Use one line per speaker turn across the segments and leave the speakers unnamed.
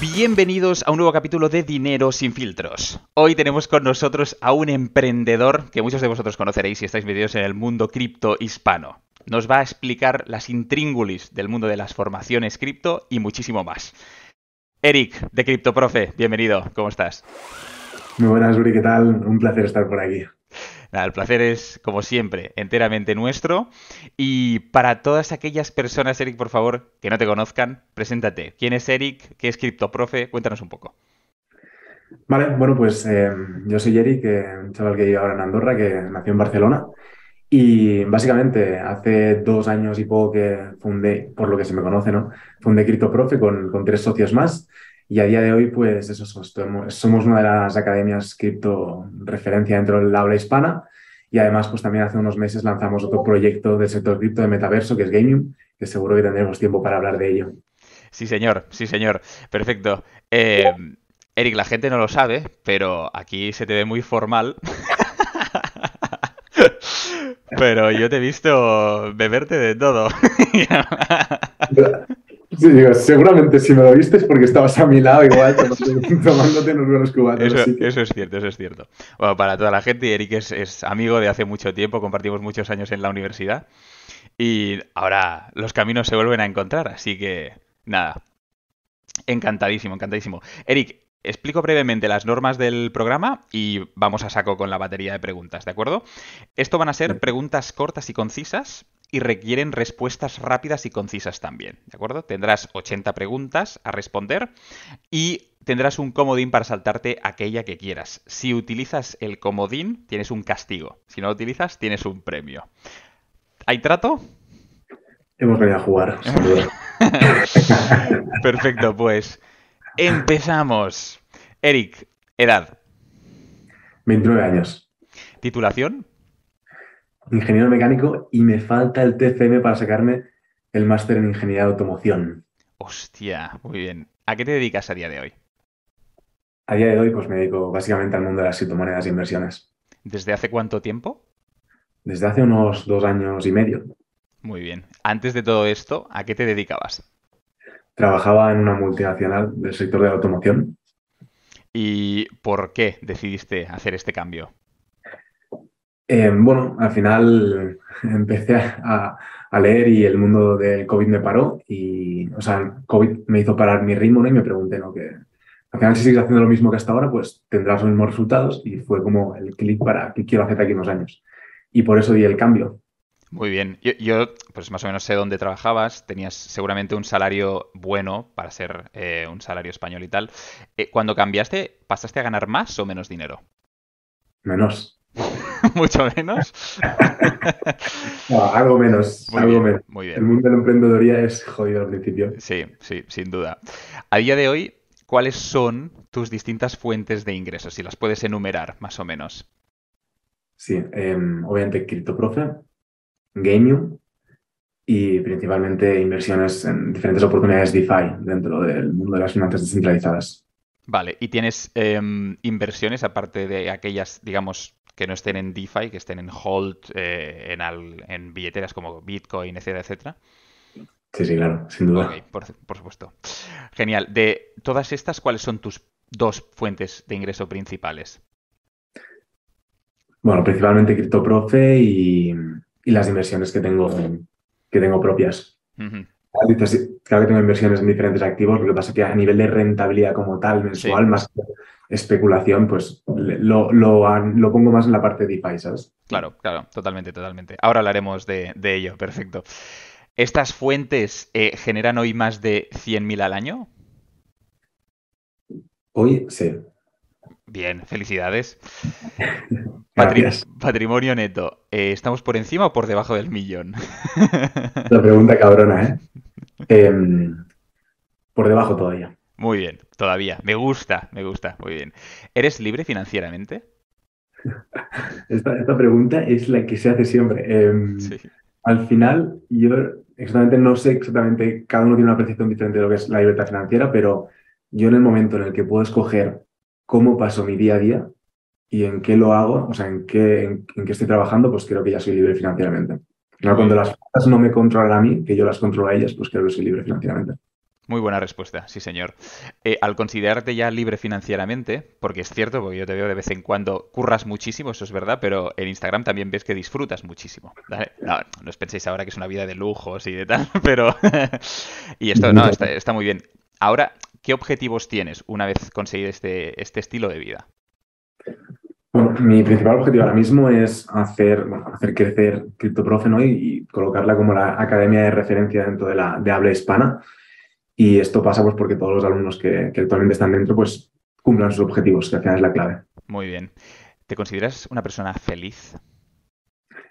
Bienvenidos a un nuevo capítulo de Dinero sin filtros. Hoy tenemos con nosotros a un emprendedor que muchos de vosotros conoceréis si estáis metidos en el mundo cripto hispano. Nos va a explicar las intríngulis del mundo de las formaciones cripto y muchísimo más. Eric, de CryptoProfe, bienvenido, ¿cómo estás?
Muy buenas, Uri, ¿qué tal? Un placer estar por aquí.
Nada, el placer es, como siempre, enteramente nuestro. Y para todas aquellas personas, Eric, por favor, que no te conozcan, preséntate. ¿Quién es Eric? ¿Qué es CryptoProfe? Cuéntanos un poco.
Vale, bueno, pues eh, yo soy Eric, un chaval que vive ahora en Andorra, que nació en Barcelona. Y básicamente hace dos años y poco que fundé, por lo que se me conoce, ¿no? Fundé CryptoProfe con, con tres socios más. Y a día de hoy, pues eso, somos una de las academias cripto referencia dentro del habla hispana. Y además, pues también hace unos meses lanzamos otro proyecto del sector cripto de metaverso, que es Gaming, que seguro que tendremos tiempo para hablar de ello.
Sí, señor, sí, señor. Perfecto. Eh, Eric, la gente no lo sabe, pero aquí se te ve muy formal. pero yo te he visto beberte de todo.
Sí, digo, seguramente si me lo viste es porque estabas a mi lado igual tomándote unos buenos cubanos.
Eso, eso, es cierto, eso es cierto. Bueno, para toda la gente, Eric es, amigo de hace mucho tiempo, compartimos muchos años en la universidad y ahora los caminos se vuelven a encontrar, así que nada, encantadísimo, encantadísimo. Eric, explico brevemente las normas del programa y vamos a saco con la batería de preguntas, ¿de acuerdo? Esto van a ser preguntas cortas y concisas y requieren respuestas rápidas y concisas también, ¿de acuerdo? Tendrás 80 preguntas a responder y tendrás un comodín para saltarte aquella que quieras. Si utilizas el comodín, tienes un castigo. Si no lo utilizas, tienes un premio. ¿Hay trato?
Hemos venido a jugar.
Perfecto, pues empezamos. Eric, edad.
29 años.
¿Titulación?
Ingeniero mecánico y me falta el TCM para sacarme el máster en ingeniería de automoción.
Hostia, muy bien. ¿A qué te dedicas a día de hoy?
A día de hoy, pues me dedico básicamente al mundo de las criptomonedas e inversiones.
¿Desde hace cuánto tiempo?
Desde hace unos dos años y medio.
Muy bien. Antes de todo esto, ¿a qué te dedicabas?
Trabajaba en una multinacional del sector de la automoción.
¿Y por qué decidiste hacer este cambio?
Eh, bueno, al final empecé a, leer y el mundo del COVID me paró y, o sea, el COVID me hizo parar mi ritmo ¿no? y me pregunté, ¿no? Que al final si sigues haciendo lo mismo que hasta ahora, pues tendrás los mismos resultados y fue como el clic para qué quiero hacer aquí unos años. Y por eso di el cambio.
Muy bien. Yo, pues más o menos sé dónde trabajabas. Tenías seguramente un salario bueno para ser eh, un salario español y tal. Eh, cuando cambiaste, ¿pasaste a ganar más o menos dinero?
Menos.
mucho menos.
algo menos,
muy
algo
bien,
menos.
Muy bien.
El mundo de la emprendedoría es jodido al principio.
Sí, sí, sin duda. A día de hoy, ¿cuáles son tus distintas fuentes de ingresos? Si las puedes enumerar, más o menos.
Sí, em, obviamente CryptoProfe, Gaming y principalmente inversiones en diferentes oportunidades DeFi dentro del mundo de las finanzas descentralizadas.
Vale, ¿y tienes em, inversiones aparte de aquellas, digamos, que no estén en DeFi, que estén en hold, eh, en, billeteras como Bitcoin, etcétera, etcétera.
Sí, sí, claro, sin duda.
por, supuesto. Genial. De todas estas, ¿cuáles son tus dos fuentes de ingreso principales?
Bueno, principalmente CryptoProfe y, y las inversiones que tengo, que tengo propias. Claro que tengo inversiones en diferentes activos, lo que pasa es que a nivel de rentabilidad como tal, mensual, más especulación, pues lo, lo, pongo más en la parte de DeFi, ¿sabes?
Claro, claro, totalmente, totalmente. Ahora hablaremos de, ello, perfecto. ¿Estas fuentes eh, generan hoy más de 100.000 al año?
Hoy sí.
Bien, felicidades. patrimonio neto, eh, ¿estamos por encima o por debajo del millón?
La pregunta cabrona, ¿eh? Em, por debajo todavía.
Muy bien, todavía. Me gusta, me gusta. Muy bien. ¿Eres libre financieramente?
Esta, pregunta es la que se hace siempre. Em, al final, yo exactamente no sé exactamente, cada uno tiene una percepción diferente de lo que es la libertad financiera, pero yo en el momento en el que puedo escoger cómo paso mi día a día y en qué lo hago, o sea, en qué, en, qué estoy trabajando, pues creo que ya soy libre financieramente. Cuando las cosas no me controlan a mí, que yo las controlo a ellas, pues creo que soy libre financieramente.
Muy buena respuesta, sí señor. Eh, al considerarte ya libre financieramente, porque es cierto, porque yo te veo de vez en cuando, curras muchísimo, eso es verdad, pero en Instagram también ves que disfrutas muchísimo. No, no os penséis ahora que es una vida de lujos y de tal, pero... y esto, no, está, muy bien. Ahora, ¿qué objetivos tienes una vez conseguido este, este estilo de vida?
Bueno, mi principal objetivo ahora mismo es hacer, hacer crecer CryptoProfe ¿no? y, colocarla como la academia de referencia dentro de la de habla hispana y esto pasa pues porque todos los alumnos que, actualmente están dentro pues cumplan sus objetivos, que al final es la clave.
Muy bien. ¿Te consideras una persona feliz?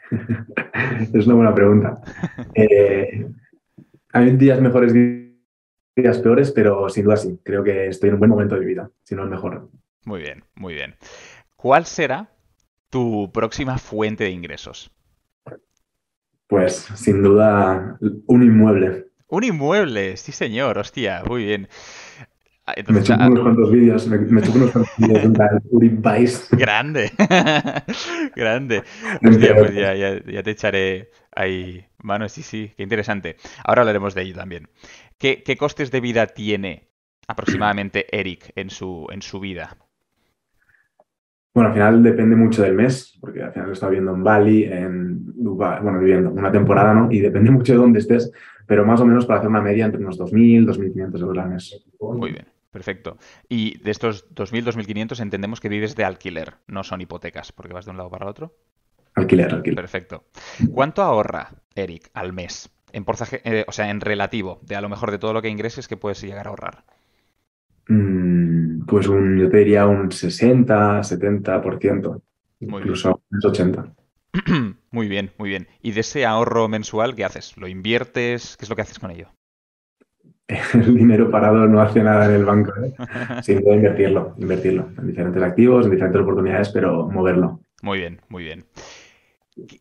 es una buena pregunta. Eh, hay días mejores, días peores, pero sin duda sí. Creo que estoy en un buen momento de mi vida, si no el mejor.
Muy bien, muy bien. ¿Cuál será tu próxima fuente de ingresos?
Pues sin duda un inmueble.
Un inmueble, sí señor, hostia, muy bien.
Ah, me chupo unos cuantos vídeos, me, me unos cuantos vídeos
de Grande, grande. Hostia, pues ya, ya, te echaré ahí mano, sí, sí, qué interesante. Ahora hablaremos de ello también. ¿Qué, qué costes de vida tiene aproximadamente Eric en su, en su vida?
Bueno, al final depende mucho del mes, porque al final lo está viendo en Bali, en Dubai, bueno, viviendo una temporada, ¿no? Y depende mucho de dónde estés, pero más o menos para hacer una media entre unos 2.000, 2.500 euros al mes.
Muy bien, perfecto. Y de estos 2.000, 2.500 entendemos que vives de alquiler, no son hipotecas, porque vas de un lado para el otro.
Alquiler, alquiler.
Perfecto. ¿Cuánto ahorra Eric al mes? En porcentaje, eh, o sea, en relativo, de a lo mejor de todo lo que ingreses que puedes llegar a ahorrar.
Mm, pues un, yo te diría un 60, 70%, muy incluso un 80.
Muy bien, muy bien. ¿Y de ese ahorro mensual qué haces? ¿Lo inviertes? ¿Qué es lo que haces con ello?
El dinero parado no hace nada en el banco. ¿eh? Sí, puedo invertirlo, invertirlo en diferentes activos, en diferentes oportunidades, pero moverlo.
Muy bien, muy bien.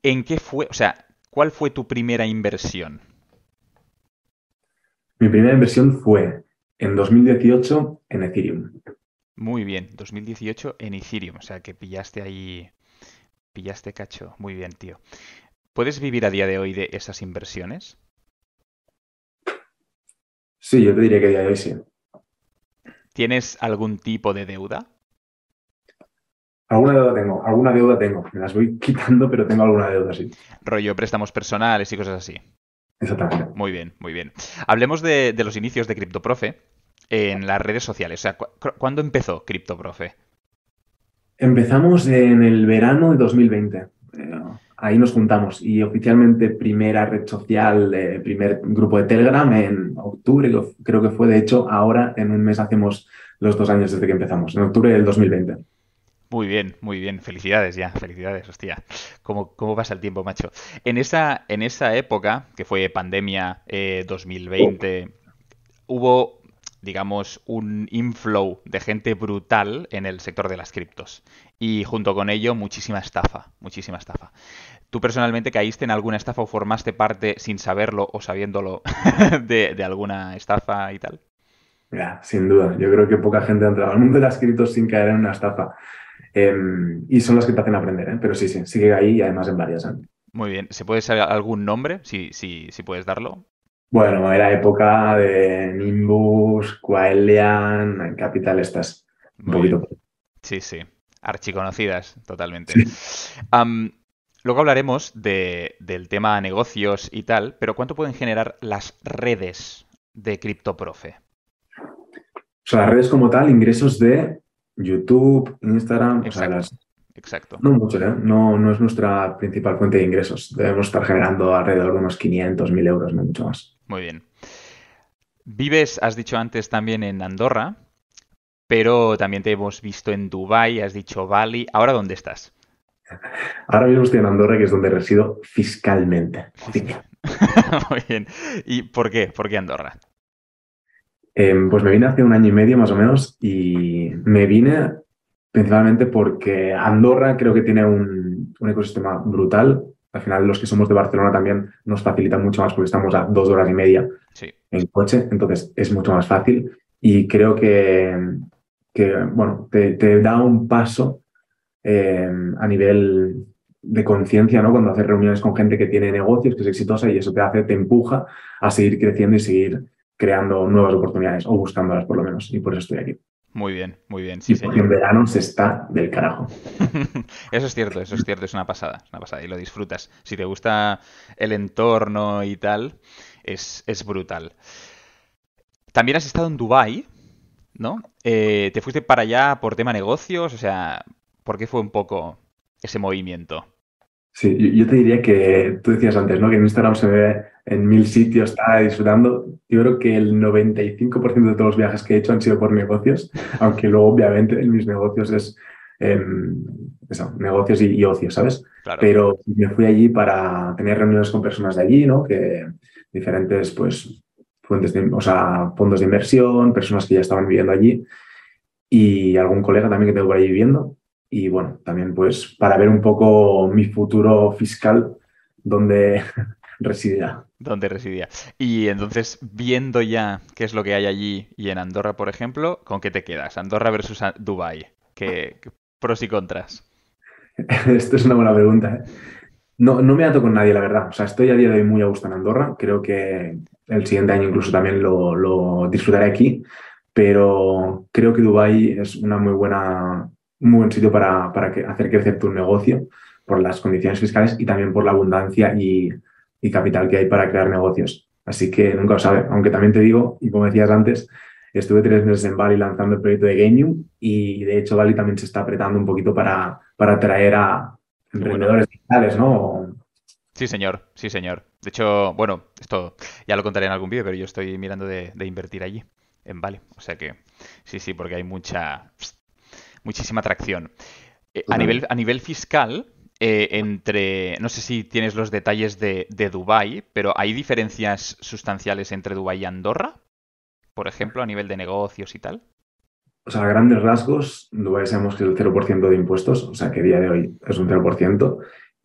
¿En qué fue, o sea, cuál fue tu primera inversión?
Mi primera inversión fue en 2018 en Ethereum.
Muy bien, 2018 en Ethereum, o sea que pillaste ahí, pillaste cacho. Muy bien, tío. ¿Puedes vivir a día de hoy de esas inversiones?
Sí, yo te diría que a día de hoy sí.
¿Tienes algún tipo de deuda?
Alguna deuda tengo, alguna deuda tengo. Me las voy quitando, pero tengo alguna deuda, sí.
Rollo préstamos personales y cosas así.
Exactamente.
Muy bien, muy bien. Hablemos de, los inicios de CryptoProfe en las redes sociales. O sea, ¿cuándo empezó CryptoProfe?
Empezamos en el verano de 2020. Eh, ahí nos juntamos y oficialmente primera red social, eh, primer grupo de Telegram en octubre, creo que fue. De hecho, ahora en un mes hacemos los dos años desde que empezamos, en octubre del 2020.
Muy bien, muy bien. Felicidades ya, felicidades, hostia. ¿Cómo, cómo pasa el tiempo, macho? En esa, en esa época, que fue pandemia 2020, eh, hubo, digamos, un inflow de gente brutal en el sector de las criptos. Y junto con ello, muchísima estafa, muchísima estafa. ¿Tú personalmente caíste en alguna estafa o formaste parte sin saberlo o sabiéndolo de, de alguna estafa y tal?
Ya, sin duda. Yo creo que poca gente ha entrado al mundo de las criptos sin caer en una estafa. Em, y son las que te hacen aprender, ¿eh? pero sí, sí, sigue ahí y además en varias. ¿eh?
Muy bien. ¿Se puede saber algún nombre, si, si, si puedes darlo?
Bueno, era época de Nimbus, Quaelian, Capital, estas. Un poquito.
Sí, sí. Archiconocidas, totalmente. luego hablaremos de, del tema negocios y tal, pero ¿cuánto pueden generar las redes de CryptoProfe?
O sea, las redes como tal, ingresos de YouTube, Instagram,
Exacto.
No mucho, ¿eh? No, no es nuestra principal fuente de ingresos. Debemos estar generando alrededor de unos 500, 1000 euros, no mucho más.
Muy bien. Vives, has dicho antes, también en Andorra, pero también te hemos visto en Dubai, has dicho Bali. ¿Ahora dónde estás?
Ahora mismo estoy en Andorra, que es donde resido fiscalmente.
Muy bien. ¿Y por qué? ¿Por qué Andorra?
Em, pues me vine hace un año y medio más o menos y me vine principalmente porque Andorra creo que tiene un, ecosistema brutal. Al final los que somos de Barcelona también nos facilitan mucho más porque estamos a dos horas y media en coche, entonces es mucho más fácil y creo que, bueno, te, da un paso em, a nivel de conciencia, ¿no? Cuando haces reuniones con gente que tiene negocios, que es exitosa y eso te hace, te empuja a seguir creciendo y seguir creando nuevas oportunidades o buscándolas por lo menos. Y por eso estoy aquí.
Muy bien, muy bien. Sí,
y en verano se está del carajo.
eso es cierto, eso es cierto, es una pasada, es una pasada y lo disfrutas. Si te gusta el entorno y tal, es, es brutal. También has estado en Dubai, ¿no? Eh, ¿Te fuiste para allá por tema negocios? O sea, ¿por qué fue un poco ese movimiento?
Sí, yo, te diría que tú decías antes, ¿no? Que en Instagram se ve en mil sitios, está disfrutando. Yo creo que el 95% de todos los viajes que he hecho han sido por negocios, aunque luego obviamente en mis negocios es em, eso, negocios y, ocio, ¿sabes? Pero me fui allí para tener reuniones con personas de allí, ¿no? Que diferentes, pues, fuentes de, o sea, fondos de inversión, personas que ya estaban viviendo allí y algún colega también que tengo por allí viviendo. Y bueno, también pues para ver un poco mi futuro fiscal, donde residía.
Donde residía. Y entonces, viendo ya qué es lo que hay allí y en Andorra, por ejemplo, ¿con qué te quedas? Andorra versus Dubai. ¿Qué, pros y contras?
Esto es una buena pregunta. ¿eh? No, no me ato con nadie, la verdad. O sea, estoy a día de hoy muy a gusto en Andorra. Creo que el siguiente año incluso también lo, disfrutaré aquí. Pero creo que Dubai es una muy buena, un buen sitio para, para hacer crecer tu negocio por las condiciones fiscales y también por la abundancia y, capital que hay para crear negocios. Así que nunca lo sabe. Aunque también te digo, y como decías antes, estuve tres meses en Bali lanzando el proyecto de Gaming y de hecho Bali también se está apretando un poquito para, para atraer a emprendedores digitales, ¿no?
Sí, señor, sí, señor. De hecho, bueno, esto ya lo contaré en algún vídeo, pero yo estoy mirando de, de invertir allí, en Bali. O sea que sí, sí, porque hay mucha muchísima atracción. Eh, a, nivel, a nivel fiscal, eh, entre, no sé si tienes los detalles de, de Dubái, pero ¿hay diferencias sustanciales entre Dubái y Andorra? Por ejemplo, a nivel de negocios y tal.
O sea, a grandes rasgos, Dubái sabemos que es el 0% de impuestos, o sea que a día de hoy es un 0%.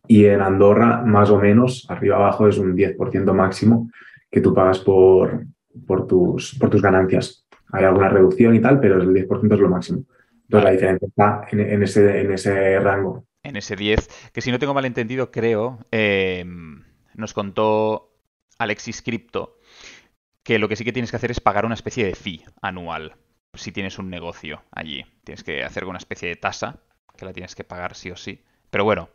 Y en Andorra, más o menos, arriba abajo es un 10% máximo que tú pagas por, por, tus, por tus ganancias. Hay alguna reducción y tal, pero el 10% es lo máximo. Entonces la diferencia está en, ese, en ese rango.
En ese 10, que si no tengo mal entendido, creo, eh, nos contó Alexis Crypto que lo que sí que tienes que hacer es pagar una especie de fee anual si tienes un negocio allí. Tienes que hacer una especie de tasa que la tienes que pagar sí o sí. Pero bueno,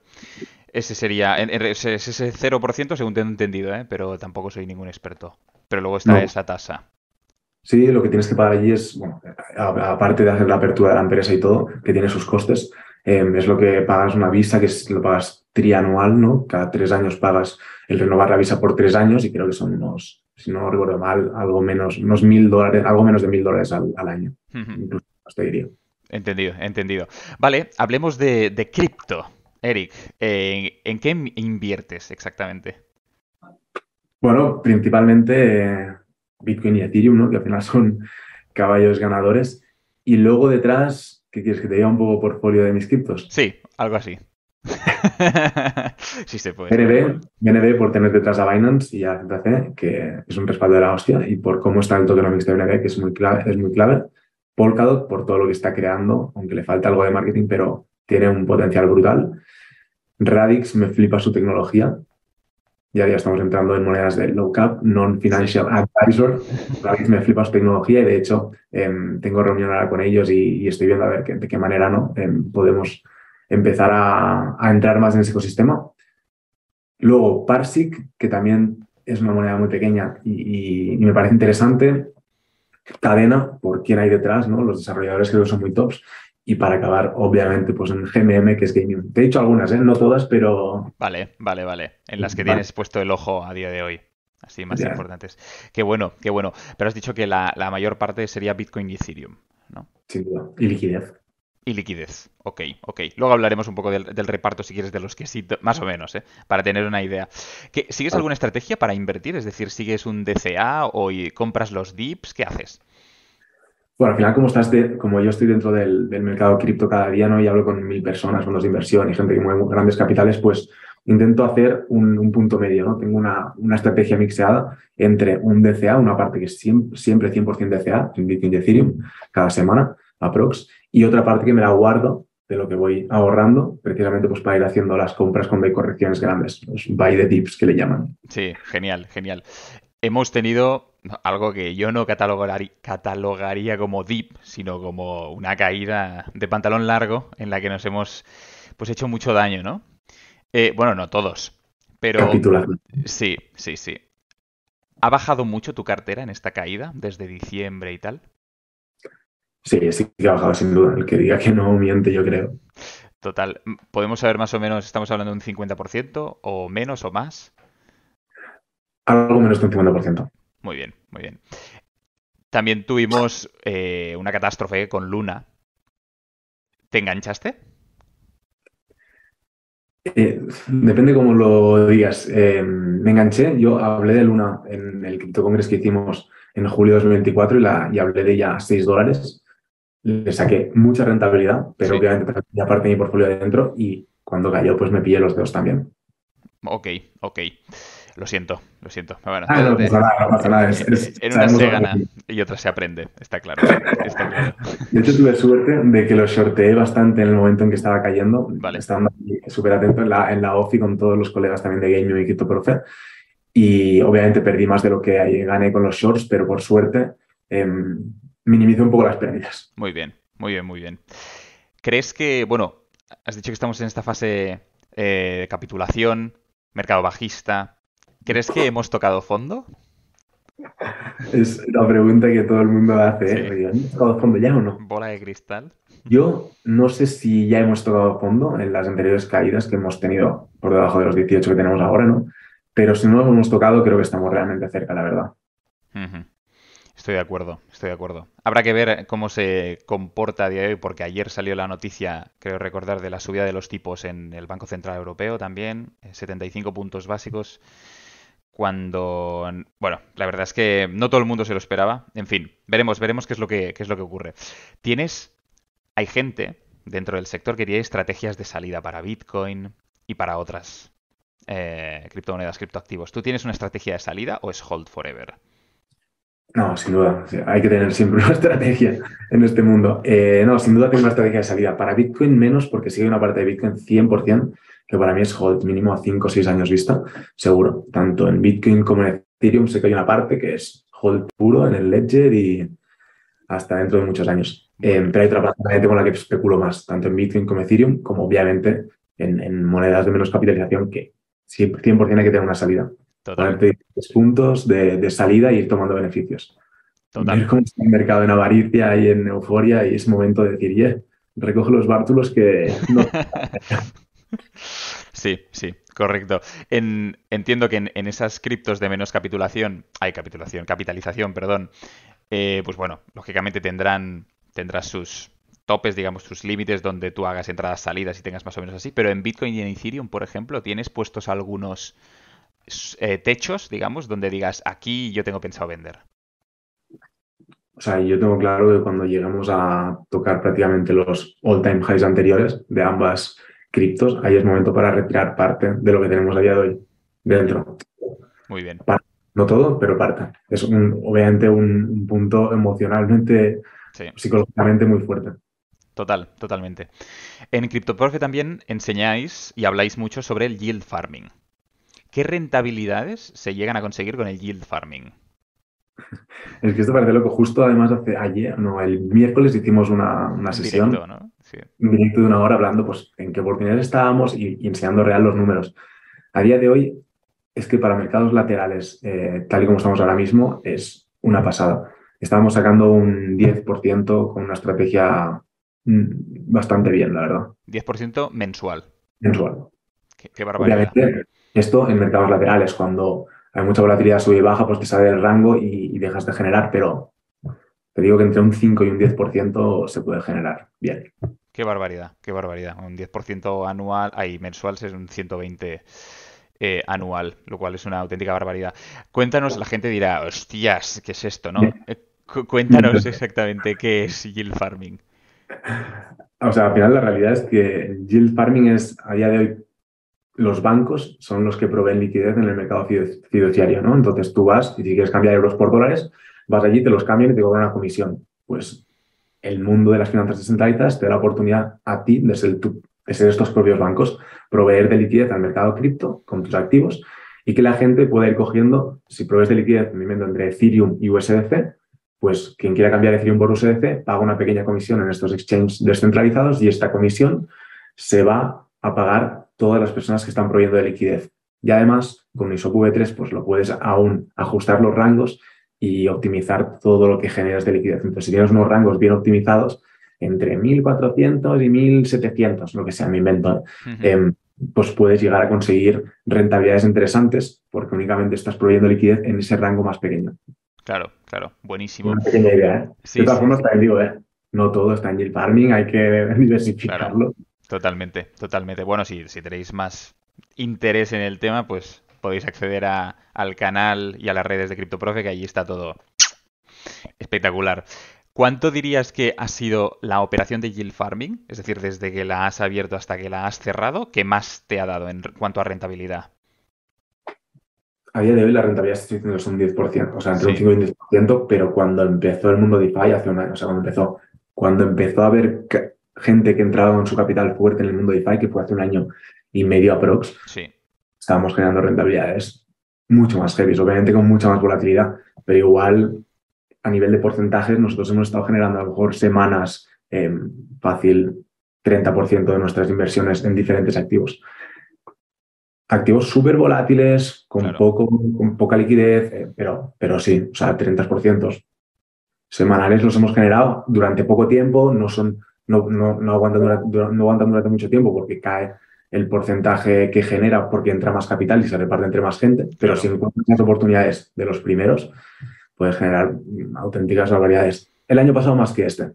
ese sería ese, ese 0% según tengo entendido, ¿eh? pero tampoco soy ningún experto. Pero luego está esa tasa.
Sí, lo que tienes que pagar allí es, bueno, aparte de hacer la apertura de la empresa y todo, que tiene sus costes, em, es lo que pagas una visa, que es, lo pagas trianual, ¿no? Cada tres años pagas el renovar la visa por tres años y creo que son unos, si no recuerdo mal, algo menos, unos mil dólares, algo menos de mil dólares al, año. Incluso te diría.
Entendido, entendido. Vale, hablemos de, de cripto. Eric, ¿en qué inviertes exactamente?
Bueno, principalmente Bitcoin y Ethereum, ¿no? que al final son caballos ganadores. Y luego detrás, ¿qué quieres que te diga un poco portfolio de mis criptos?
Sí, algo así. sí se puede.
BNB, BNB por tener detrás a Binance y a ZC, que es un respaldo de la hostia, y por cómo está el tokenomics de BNB, que es muy clave. Es muy clave. Polkadot por todo lo que está creando, aunque le falta algo de marketing, pero tiene un potencial brutal. Radix me flipa su tecnología ya, ya estamos entrando en monedas de low cap, non-financial advisor. me flipa su tecnología y de hecho em, tengo reunión ahora con ellos y, estoy viendo a ver de qué manera ¿no? Em, podemos empezar a, entrar más en ese ecosistema. Luego, Parsic, que también es una moneda muy pequeña y, me parece interesante. Cadena, por quién hay detrás, ¿no? Los desarrolladores creo que son muy tops y para acabar, obviamente, pues en GMM, que es Gaming. Te he dicho algunas, ¿eh? no todas, pero...
Vale, vale, vale. En las que tienes puesto el ojo a día de hoy. Así, más importantes. Qué bueno, qué bueno. Pero has dicho que la, mayor parte sería Bitcoin y Ethereum, ¿no?
Sin duda. Y liquidez.
Y liquidez. Ok, ok. Luego hablaremos un poco del, reparto, si quieres, de los que sí, más o menos, ¿eh? para tener una idea. ¿Sigues alguna estrategia para invertir? Es decir, ¿sigues un DCA o compras los dips? ¿Qué haces?
Bueno, al final, como, estás como yo estoy dentro del, mercado cripto cada día ¿no? y hablo con mil personas, fondos de inversión y gente que mueve grandes capitales, pues intento hacer un, punto medio. ¿no? Tengo una, estrategia mixeada entre un DCA, una parte que es siempre, siempre 100% DCA, en Bitcoin y Ethereum, cada semana, aprox, y otra parte que me la guardo de lo que voy ahorrando, precisamente pues para ir haciendo las compras con correcciones grandes, los buy the dips que le llaman.
Sí, genial, genial. Hemos tenido algo que yo no catalogaría, como deep, sino como una caída de pantalón largo en la que nos hemos pues hecho mucho daño, ¿no? Eh, bueno, no todos, pero sí, sí, sí. ¿Ha bajado mucho tu cartera en esta caída desde diciembre y tal?
Sí, sí que ha bajado sin duda. El que diga que no miente, yo creo.
Total. ¿Podemos saber más o menos, estamos hablando de un 50% o menos o más?
Algo menos de un 50%.
Muy bien, muy bien. También tuvimos eh, una catástrofe con Luna. ¿Te enganchaste?
Eh, depende cómo lo digas. Eh, me enganché, yo hablé de Luna en el Crypto Congress que hicimos en julio de 2024 y, la, y hablé de ella a 6 dólares. Le saqué mucha rentabilidad, pero obviamente ya parte de mi portfolio adentro y cuando cayó pues me pillé los dedos también.
Ok, ok. Lo siento, lo siento.
Ah, no, pasa nada, no pasa nada.
en una se gana y otra se aprende, está claro,
De hecho, tuve suerte de que lo sorteé bastante en el momento en que estaba cayendo. Vale. Estaba súper atento en la, en la OFI con todos los colegas también de Game y CryptoProfe. Y obviamente perdí más de lo que gané con los shorts, pero por suerte eh, minimicé un poco las pérdidas.
Muy bien, muy bien, muy bien. ¿Crees que, bueno, has dicho que estamos en esta fase eh, de capitulación, mercado bajista, ¿Crees que hemos tocado fondo?
Es la pregunta que todo el mundo hace. ¿eh? ¿Hemos tocado fondo ya o no?
Bola de cristal.
Yo no sé si ya hemos tocado fondo en las anteriores caídas que hemos tenido por debajo de los 18 que tenemos ahora, ¿no? Pero si no lo hemos tocado, creo que estamos realmente cerca, la verdad.
Estoy de acuerdo, estoy de acuerdo. Habrá que ver cómo se comporta a día de hoy, porque ayer salió la noticia, creo recordar, de la subida de los tipos en el Banco Central Europeo también, 75 puntos básicos cuando, bueno, la verdad es que no todo el mundo se lo esperaba. En fin, veremos, veremos qué es lo que, es lo que ocurre. Tienes, hay gente dentro del sector que tiene estrategias de salida para Bitcoin y para otras eh, criptomonedas, criptoactivos. ¿Tú tienes una estrategia de salida o es hold forever?
No, sin duda. Hay que tener siempre una estrategia en este mundo. Eh, no, sin duda tengo una estrategia de salida. Para Bitcoin menos porque sigue una parte de Bitcoin 100%, que para mí es hold mínimo a 5 o 6 años vista, seguro. Tanto en Bitcoin como en Ethereum sé que hay una parte que es hold puro en el Ledger y hasta dentro de muchos años. Eh, pero hay otra parte con la que especulo más, tanto en Bitcoin como Ethereum, como obviamente en, monedas de menos capitalización que 100% hay que tener una salida. Ponerte puntos de, salida y ir tomando beneficios. Total. Ver cómo está el mercado en avaricia y en euforia y es momento de decir, yeah, recoge los bártulos que no.
Sí, sí, correcto. entiendo que en, esas criptos de menos capitulación, hay capitulación, capitalización, perdón, eh, pues bueno, lógicamente tendrán, tendrás sus topes, digamos, sus límites donde tú hagas entradas, salidas y tengas más o menos así, pero en Bitcoin y en Ethereum, por ejemplo, tienes puestos algunos eh, techos, digamos, donde digas, aquí yo tengo pensado vender.
O sea, yo tengo claro que cuando lleguemos a tocar prácticamente los all-time highs anteriores de ambas criptos, ahí es momento para retirar parte de lo que tenemos a día de hoy dentro.
Muy bien.
No todo, pero parte. Es obviamente un, punto emocionalmente, psicológicamente muy fuerte.
Total, totalmente. En CryptoProfe también enseñáis y habláis mucho sobre el yield farming. ¿Qué rentabilidades se llegan a conseguir con el yield farming?
Es que esto parece loco. Justo además hace ayer, no, el miércoles hicimos una, una sesión. Directo, ¿no? Un directo de una hora hablando pues en qué oportunidades estábamos y, enseñando real los números. A día de hoy es que para mercados laterales, eh, tal y como estamos ahora mismo, es una pasada. Estábamos sacando un 10% con una estrategia mm, bastante bien, la verdad.
10% mensual.
Mensual.
Qué, barbaridad.
esto en mercados laterales, cuando hay mucha volatilidad sube y baja, pues te sale el rango y, dejas de generar, pero te digo que entre un 5 y un 10% se puede generar bien.
Qué barbaridad, qué barbaridad. Un 10% anual, ahí mensual es un 120 eh, anual, lo cual es una auténtica barbaridad. Cuéntanos, la gente dirá, hostias, ¿qué es esto, no? Eh, cuéntanos exactamente qué es yield farming.
O sea, al final la realidad es que yield farming es a día de hoy los bancos son los que proveen liquidez en el mercado fiduciario, ¿no? Entonces tú vas y si quieres cambiar euros por dólares, vas allí, te los cambian y te cobran una comisión. Pues el mundo de las finanzas descentralizadas te da la oportunidad a ti de estos propios bancos, proveer de liquidez al mercado cripto con tus activos y que la gente pueda ir cogiendo, si provees de liquidez, entre Ethereum y USDC, pues quien quiera cambiar Ethereum por USDC paga una pequeña comisión en estos exchanges descentralizados y esta comisión se va a pagar todas las personas que están proveyendo de liquidez. Y además, con ISOP V3, pues lo puedes aún ajustar los rangos y optimizar todo lo que generas de liquidez. Entonces, si tienes unos rangos bien optimizados, entre 1400 y 1700, lo que sea, me invento, em, pues puedes llegar a conseguir rentabilidades interesantes porque únicamente estás proveyendo liquidez en ese rango más pequeño.
Claro, claro, buenísimo.
Una pequeña idea, ¿eh? de todas formas, también digo, ¿eh? No todo está en yield farming, hay que diversificarlo.
totalmente, totalmente. Bueno, si, si tenéis más interés en el tema, pues podéis acceder al canal y a las redes de CryptoProfe, que allí está todo espectacular. ¿Cuánto dirías que ha sido la operación de yield farming? Es decir, desde que la has abierto hasta que la has cerrado, ¿qué más te ha dado en cuanto a rentabilidad?
A día de hoy la rentabilidad estoy diciendo es un 10%, o sea, entre un 5 y un 10%, pero cuando empezó el mundo DeFi hace un año, o sea, cuando empezó, cuando empezó a haber gente que entraba con su capital fuerte en el mundo DeFi, que fue hace un año y medio aprox,
sí.
Estábamos generando rentabilidades mucho más heavy, obviamente con mucha más volatilidad, pero igual a nivel de porcentajes nosotros hemos estado generando a lo mejor semanas em, fácil 30% de nuestras inversiones en diferentes activos. Activos súper volátiles, con, poco, con poca liquidez, eh, pero, pero sí, o sea, 30% semanales los hemos generado durante poco tiempo, no son no, no, no, aguantan durante, no aguantan durante mucho tiempo porque cae el porcentaje que genera porque entra más capital y se reparte entre más gente, pero si encuentras las oportunidades de los primeros, puedes generar auténticas barbaridades. El año pasado más que este.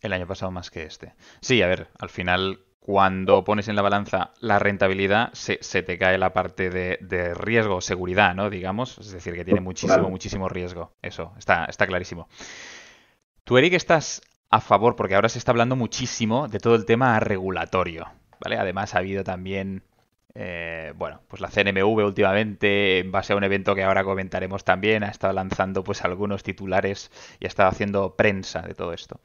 El año pasado más que este. Sí, a ver, al final cuando pones en la balanza la rentabilidad, se, te cae la parte de, riesgo, seguridad, ¿no? Digamos, es decir, que tiene muchísimo, muchísimo riesgo. Eso, está, está clarísimo. Tú, Eric, estás a favor, porque ahora se está hablando muchísimo de todo el tema regulatorio, Además ha habido también, eh, bueno, pues la CNMV últimamente, en base a un evento que ahora comentaremos también, ha estado lanzando pues algunos titulares y ha estado haciendo prensa de todo esto.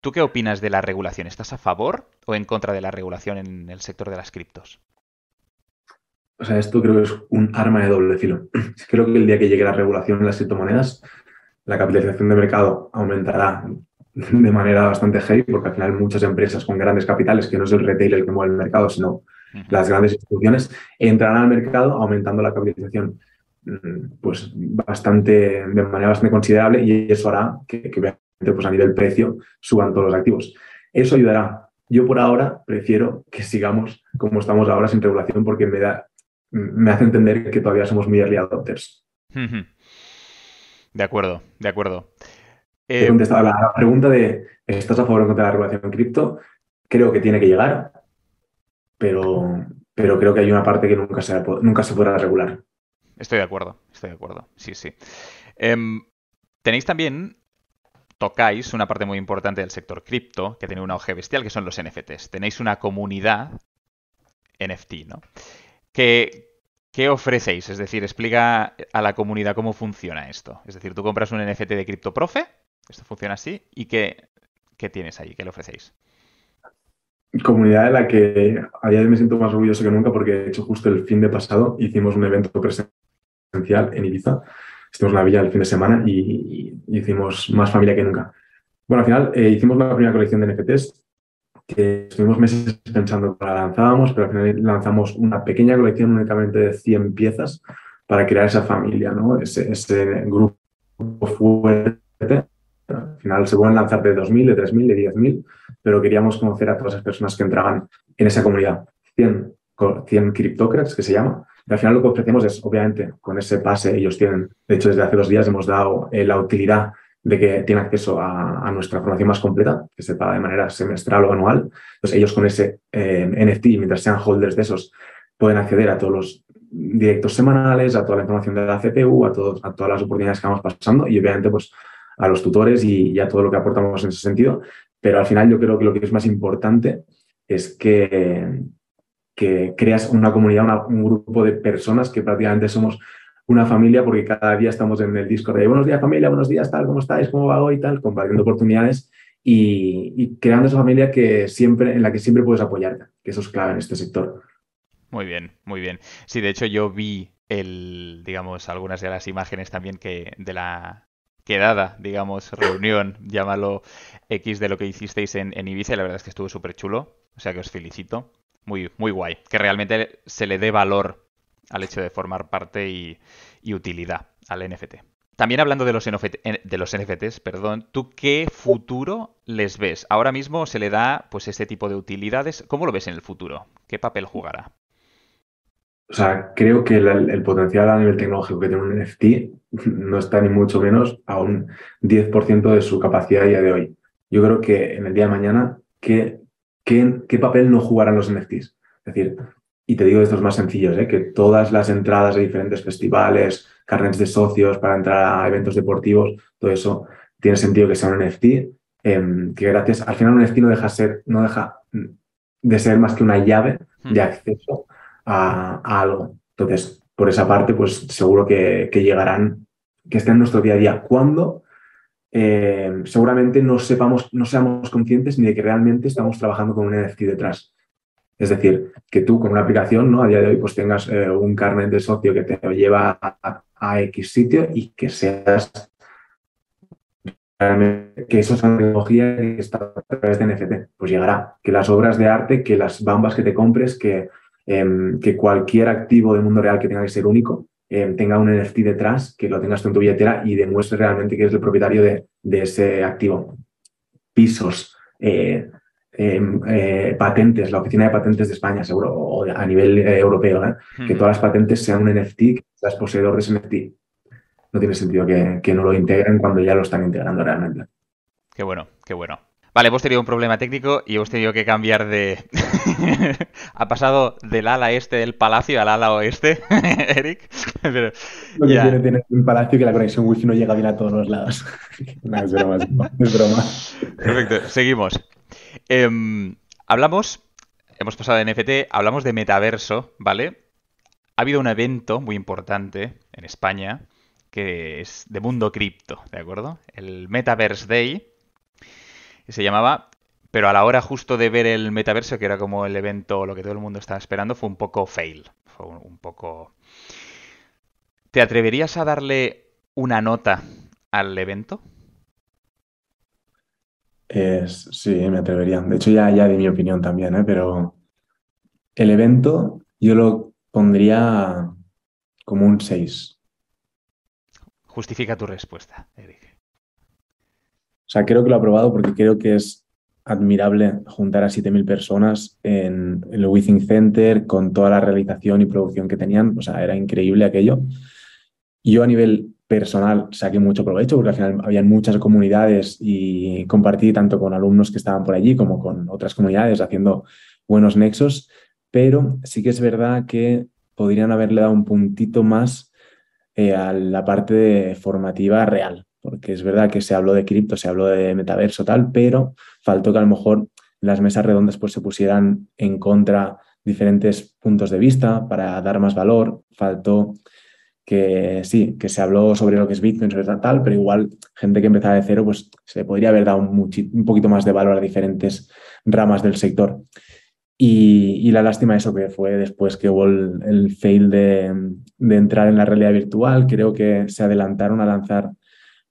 ¿Tú qué opinas de la regulación? ¿Estás a favor o en contra de la regulación en el sector de las criptos?
O sea, esto creo que es un arma de doble filo. Creo que el día que llegue la regulación en las criptomonedas, la capitalización de mercado aumentará de manera bastante heavy, porque al final muchas empresas con grandes capitales, que no es el retail el que mueve el mercado, sino las grandes instituciones, entrarán al mercado aumentando la capitalización mm, pues bastante, de manera bastante considerable y eso hará que, que pues a nivel precio suban todos los activos. Eso ayudará. Yo por ahora prefiero que sigamos como estamos ahora sin regulación porque me, da, me hace entender que todavía somos muy early adopters.
De acuerdo, de acuerdo.
He eh, contestado la pregunta de ¿estás a favor o en contra de la regulación cripto? Creo que tiene que llegar, pero, pero creo que hay una parte que nunca se, nunca se podrá regular.
Estoy de acuerdo, estoy de acuerdo. Sí, sí. Em, tenéis también tocáis una parte muy importante del sector cripto, que tiene un auge bestial, que son los NFTs. Tenéis una comunidad NFT, ¿no? ¿Qué, ¿Qué ofrecéis? Es decir, explica a la comunidad cómo funciona esto. Es decir, tú compras un NFT de CryptoProfe, esto funciona así, ¿y qué, qué tienes ahí? ¿Qué le ofrecéis?
Comunidad de la que a día de hoy me siento más orgulloso que nunca porque de hecho justo el fin de pasado hicimos un evento presencial en Ibiza estuvimos en la villa el fin de semana y, hicimos más familia que nunca. Bueno, al final eh, hicimos la primera colección de NFTs que estuvimos meses pensando que la lanzábamos, pero al final lanzamos una pequeña colección únicamente de 100 piezas para crear esa familia, ¿no? ese, ese grupo fuerte. Al final se pueden lanzar de 2.000, de 3.000, de 10.000, pero queríamos conocer a todas las personas que entraban en esa comunidad. 100, 100 CryptoCrats, que se llama, al final lo que ofrecemos es, obviamente, con ese pase ellos tienen, de hecho desde hace dos días hemos dado eh, la utilidad de que tienen acceso a, nuestra formación más completa, que se paga de manera semestral o anual. Entonces ellos con ese eh, NFT, mientras sean holders de esos, pueden acceder a todos los directos semanales, a toda la información de la CPU, a, todos, a todas las oportunidades que vamos pasando y obviamente pues a los tutores y, y a todo lo que aportamos en ese sentido. Pero al final yo creo que lo que es más importante es que, que creas una comunidad, un grupo de personas que prácticamente somos una familia porque cada día estamos en el Discord de buenos días familia, buenos días, tal, ¿cómo estáis? ¿Cómo va hoy? Tal, compartiendo oportunidades y, creando esa familia que siempre, en la que siempre puedes apoyarte, que eso es clave en este sector.
Muy bien, muy bien. Sí, de hecho yo vi el, digamos, algunas de las imágenes también que de la quedada, digamos, reunión, llámalo X de lo que hicisteis en, en Ibiza, la verdad es que estuvo súper chulo, o sea que os felicito. Muy, muy guay. Que realmente se le dé valor al hecho de formar parte y, utilidad al NFT. También hablando de los, de los NFTs, perdón, ¿tú qué futuro les ves? Ahora mismo se le da pues este tipo de utilidades. ¿Cómo lo ves en el futuro? ¿Qué papel jugará?
O sea, creo que el, potencial a nivel tecnológico que tiene un NFT no está ni mucho menos a un 10% de su capacidad a día de hoy. Yo creo que en el día de mañana, ¿qué, qué, papel no jugarán los NFTs? Es decir, y te digo estos más sencillos, ¿eh? que todas las entradas de diferentes festivales, carnets de socios para entrar a eventos deportivos, todo eso tiene sentido que sea un NFT, em, que gracias, al final un NFT no deja, ser, no deja de ser más que una llave de hmm. acceso a, algo. Entonces, por esa parte, pues seguro que, llegarán, que estén en nuestro día a día. Cuando em, seguramente no sepamos, no seamos conscientes ni de que realmente estamos trabajando con un NFT detrás. Es decir, que tú con una aplicación, ¿no? A día de hoy, pues tengas eh, un carnet de socio que te lleva a, X sitio y que seas que eso es una tecnología que está a través de NFT. Pues llegará. Que las obras de arte, que las bambas que te compres, que, que cualquier activo del mundo real que tenga que ser único, em, tenga un NFT detrás, que lo tengas tú en tu billetera y demuestre realmente que eres el propietario de, de ese activo. Pisos, eh, Em, eh, patentes, la oficina de patentes de España, seguro, o a nivel eh, europeo, ¿eh? que todas las patentes sean un NFT, que seas poseedor de ese NFT. No tiene sentido que, que no lo integren cuando ya lo están integrando realmente.
Qué bueno, qué bueno. Vale, hemos tenido un problema técnico y hemos tenido que cambiar de... ha pasado del ala este del palacio al ala oeste, Eric.
Pero, Lo que tiene tener un palacio que la conexión wifi no llega bien a todos los lados. no, es broma, es broma.
Perfecto, seguimos. Em, hablamos, hemos pasado de NFT, hablamos de metaverso, ¿vale? Ha habido un evento muy importante en España que es de mundo cripto, ¿de acuerdo? El Metaverse Day se llamaba, pero a la hora justo de ver el metaverso, que era como el evento, lo que todo el mundo estaba esperando, fue un poco fail, fue un poco... ¿Te atreverías a darle una nota al evento?
Es, sí, me atrevería. De hecho, ya, ya di mi opinión también, ¿eh? pero el evento yo lo pondría como un 6.
Justifica tu respuesta, Eric.
O sea, creo que lo he aprobado porque creo que es admirable juntar a 7.000 personas en el Withing Center con toda la realización y producción que tenían. O sea, era increíble aquello. Yo a nivel personal saqué mucho provecho porque al final había muchas comunidades y compartí tanto con alumnos que estaban por allí como con otras comunidades haciendo buenos nexos, pero sí que es verdad que podrían haberle dado un puntito más eh, a la parte formativa real, porque es verdad que se habló de cripto, se habló de metaverso tal, pero faltó que a lo mejor las mesas redondas pues se pusieran en contra diferentes puntos de vista para dar más valor, faltó que sí, que se habló sobre lo que es Bitcoin, sobre tal, pero igual gente que empezaba de cero, pues se podría haber dado un, un poquito más de valor a diferentes ramas del sector. Y, la lástima eso que fue después que hubo el, fail de, entrar en la realidad virtual, creo que se adelantaron a lanzar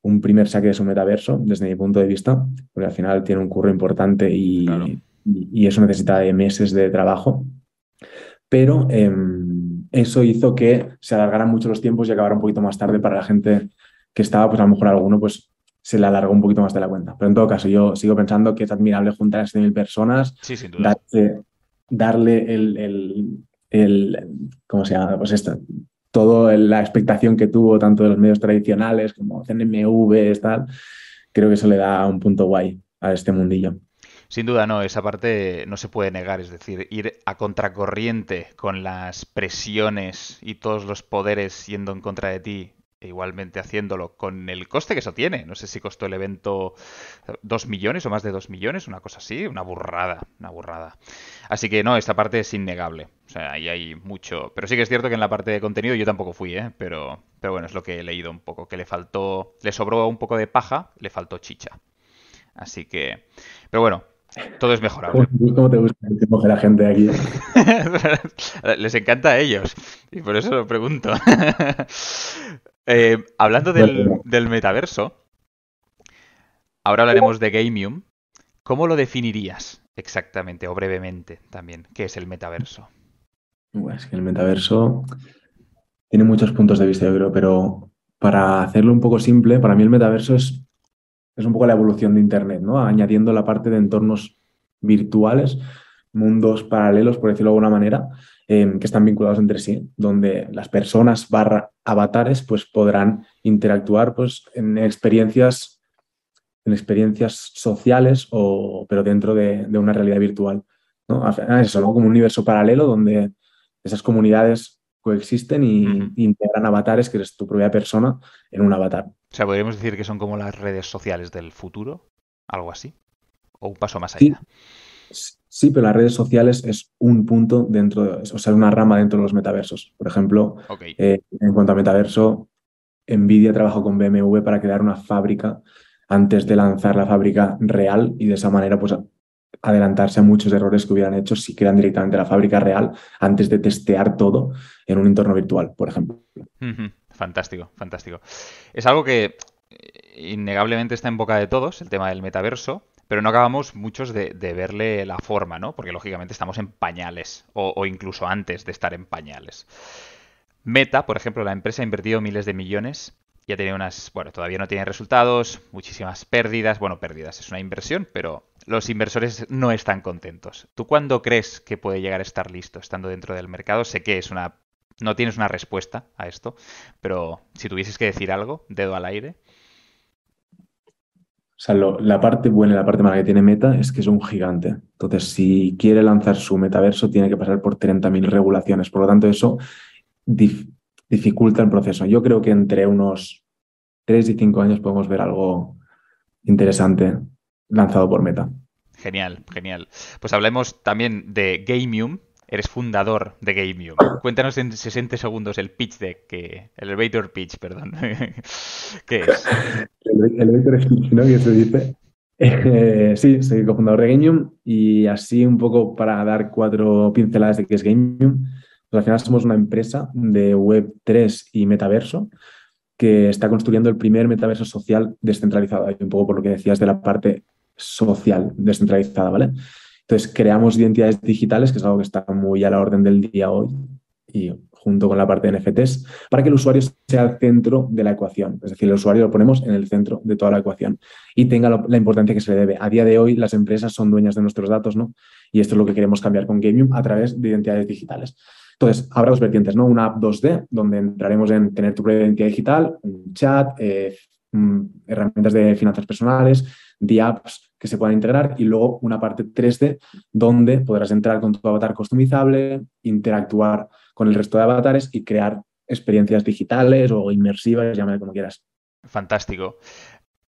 un primer saque de su metaverso, desde mi punto de vista, porque al final tiene un curro importante y, y, eso necesita de meses de trabajo. Pero em, eso hizo que se alargaran mucho los tiempos y acabara un poquito más tarde para la gente que estaba, pues a lo mejor alguno pues se le alargó un poquito más de la cuenta. Pero en todo caso, yo sigo pensando que es admirable juntar a 7.000 personas,
sí, sin duda.
darle el, el, ¿cómo se llama? Pues esto, toda la expectación que tuvo tanto de los medios tradicionales como CNMV, tal, creo que eso le da un punto guay a este mundillo.
Sin duda no, esa parte no se puede negar, es decir, ir a contracorriente con las presiones y todos los poderes yendo en contra de ti igualmente haciéndolo con el coste que eso tiene. No sé si costó el evento dos millones o más de dos millones, una cosa así, una burrada, una burrada. Así que no, esta parte es innegable. O sea, ahí hay mucho. Pero sí que es cierto que en la parte de contenido yo tampoco fui, ¿eh? Pero, pero bueno, es lo que he leído un poco, que le faltó, le sobró un poco de paja, le faltó chicha. Así que, pero bueno, Todo es mejorable.
¿Cómo te gusta que coge la gente aquí?
Les encanta a ellos. Y por eso lo pregunto. Eh, hablando del, del, metaverso, ahora hablaremos de Gamium. ¿Cómo lo definirías exactamente o brevemente también? ¿Qué es el metaverso?
es que el metaverso tiene muchos puntos de vista, yo creo, pero para hacerlo un poco simple, para mí el metaverso es es un poco la evolución de Internet, ¿no? Añadiendo la parte de entornos virtuales, mundos paralelos, por decirlo de alguna manera, em, que están vinculados entre sí, donde las personas barra avatares pues, podrán interactuar pues, en experiencias en experiencias sociales, o, pero dentro de, una realidad virtual. ¿no? Es algo como un universo paralelo donde esas comunidades coexisten y, integran avatares, que eres tu propia persona, en un avatar.
O sea, podríamos decir que son como las redes sociales del futuro, algo así, o un paso más allá.
Sí, pero las redes sociales es un punto dentro, de, o sea, una rama dentro de los metaversos. Por ejemplo, eh, en cuanto a metaverso, Nvidia trabajó con BMW para crear una fábrica antes de lanzar la fábrica real y de esa manera, pues adelantarse a muchos errores que hubieran hecho si crean directamente la fábrica real antes de testear todo en un entorno virtual, por ejemplo.
Fantástico, fantástico. Es algo que eh, innegablemente está en boca de todos, el tema del metaverso, pero no acabamos muchos de, verle la forma, ¿no? Porque lógicamente estamos en pañales, o, incluso antes de estar en pañales. Meta, por ejemplo, la empresa ha invertido miles de millones y ha tenido unas, bueno, todavía no tiene resultados, muchísimas pérdidas, bueno, pérdidas, es una inversión, pero los inversores no están contentos. ¿Tú cuándo crees que puede llegar a estar listo estando dentro del mercado? Sé que es una no tienes una respuesta a esto, pero si tuvieses que decir algo, dedo al aire.
O sea, la parte buena y la parte mala que tiene Meta es que es un gigante. Entonces, si quiere lanzar su metaverso, tiene que pasar por 30.000 regulaciones. Por lo tanto, eso dificulta el proceso. Yo creo que entre unos 3 y 5 años podemos ver algo interesante lanzado por Meta.
Genial, genial. Pues hablemos también de Gamium, eres fundador de Gamium. Cuéntanos en 60 segundos el pitch deck, que, el elevator pitch, perdón. ¿Qué es?
El elevator pitch, ¿no? Que se dice. Eh, sí, soy cofundador de Gamium y así un poco para dar cuatro pinceladas de qué es Gamium. Pues al final somos una empresa de Web3 y metaverso que está construyendo el primer metaverso social descentralizado. un poco por lo que decías de la parte social descentralizada, ¿vale? Entonces, creamos identidades digitales, que es algo que está muy a la orden del día hoy, y junto con la parte de NFTs, para que el usuario sea el centro de la ecuación. Es decir, el usuario lo ponemos en el centro de toda la ecuación y tenga la importancia que se le debe. A día de hoy, las empresas son dueñas de nuestros datos, ¿no? Y esto es lo que queremos cambiar con Gamium a través de identidades digitales. Entonces, habrá dos vertientes, ¿no? Una app 2D, donde entraremos en tener tu propia identidad digital, un chat, eh, mm, herramientas de finanzas personales, de apps que se puedan integrar y luego una parte 3D donde podrás entrar con tu avatar customizable, interactuar con el resto de avatares y crear experiencias digitales o inmersivas, llámale como quieras.
Fantástico.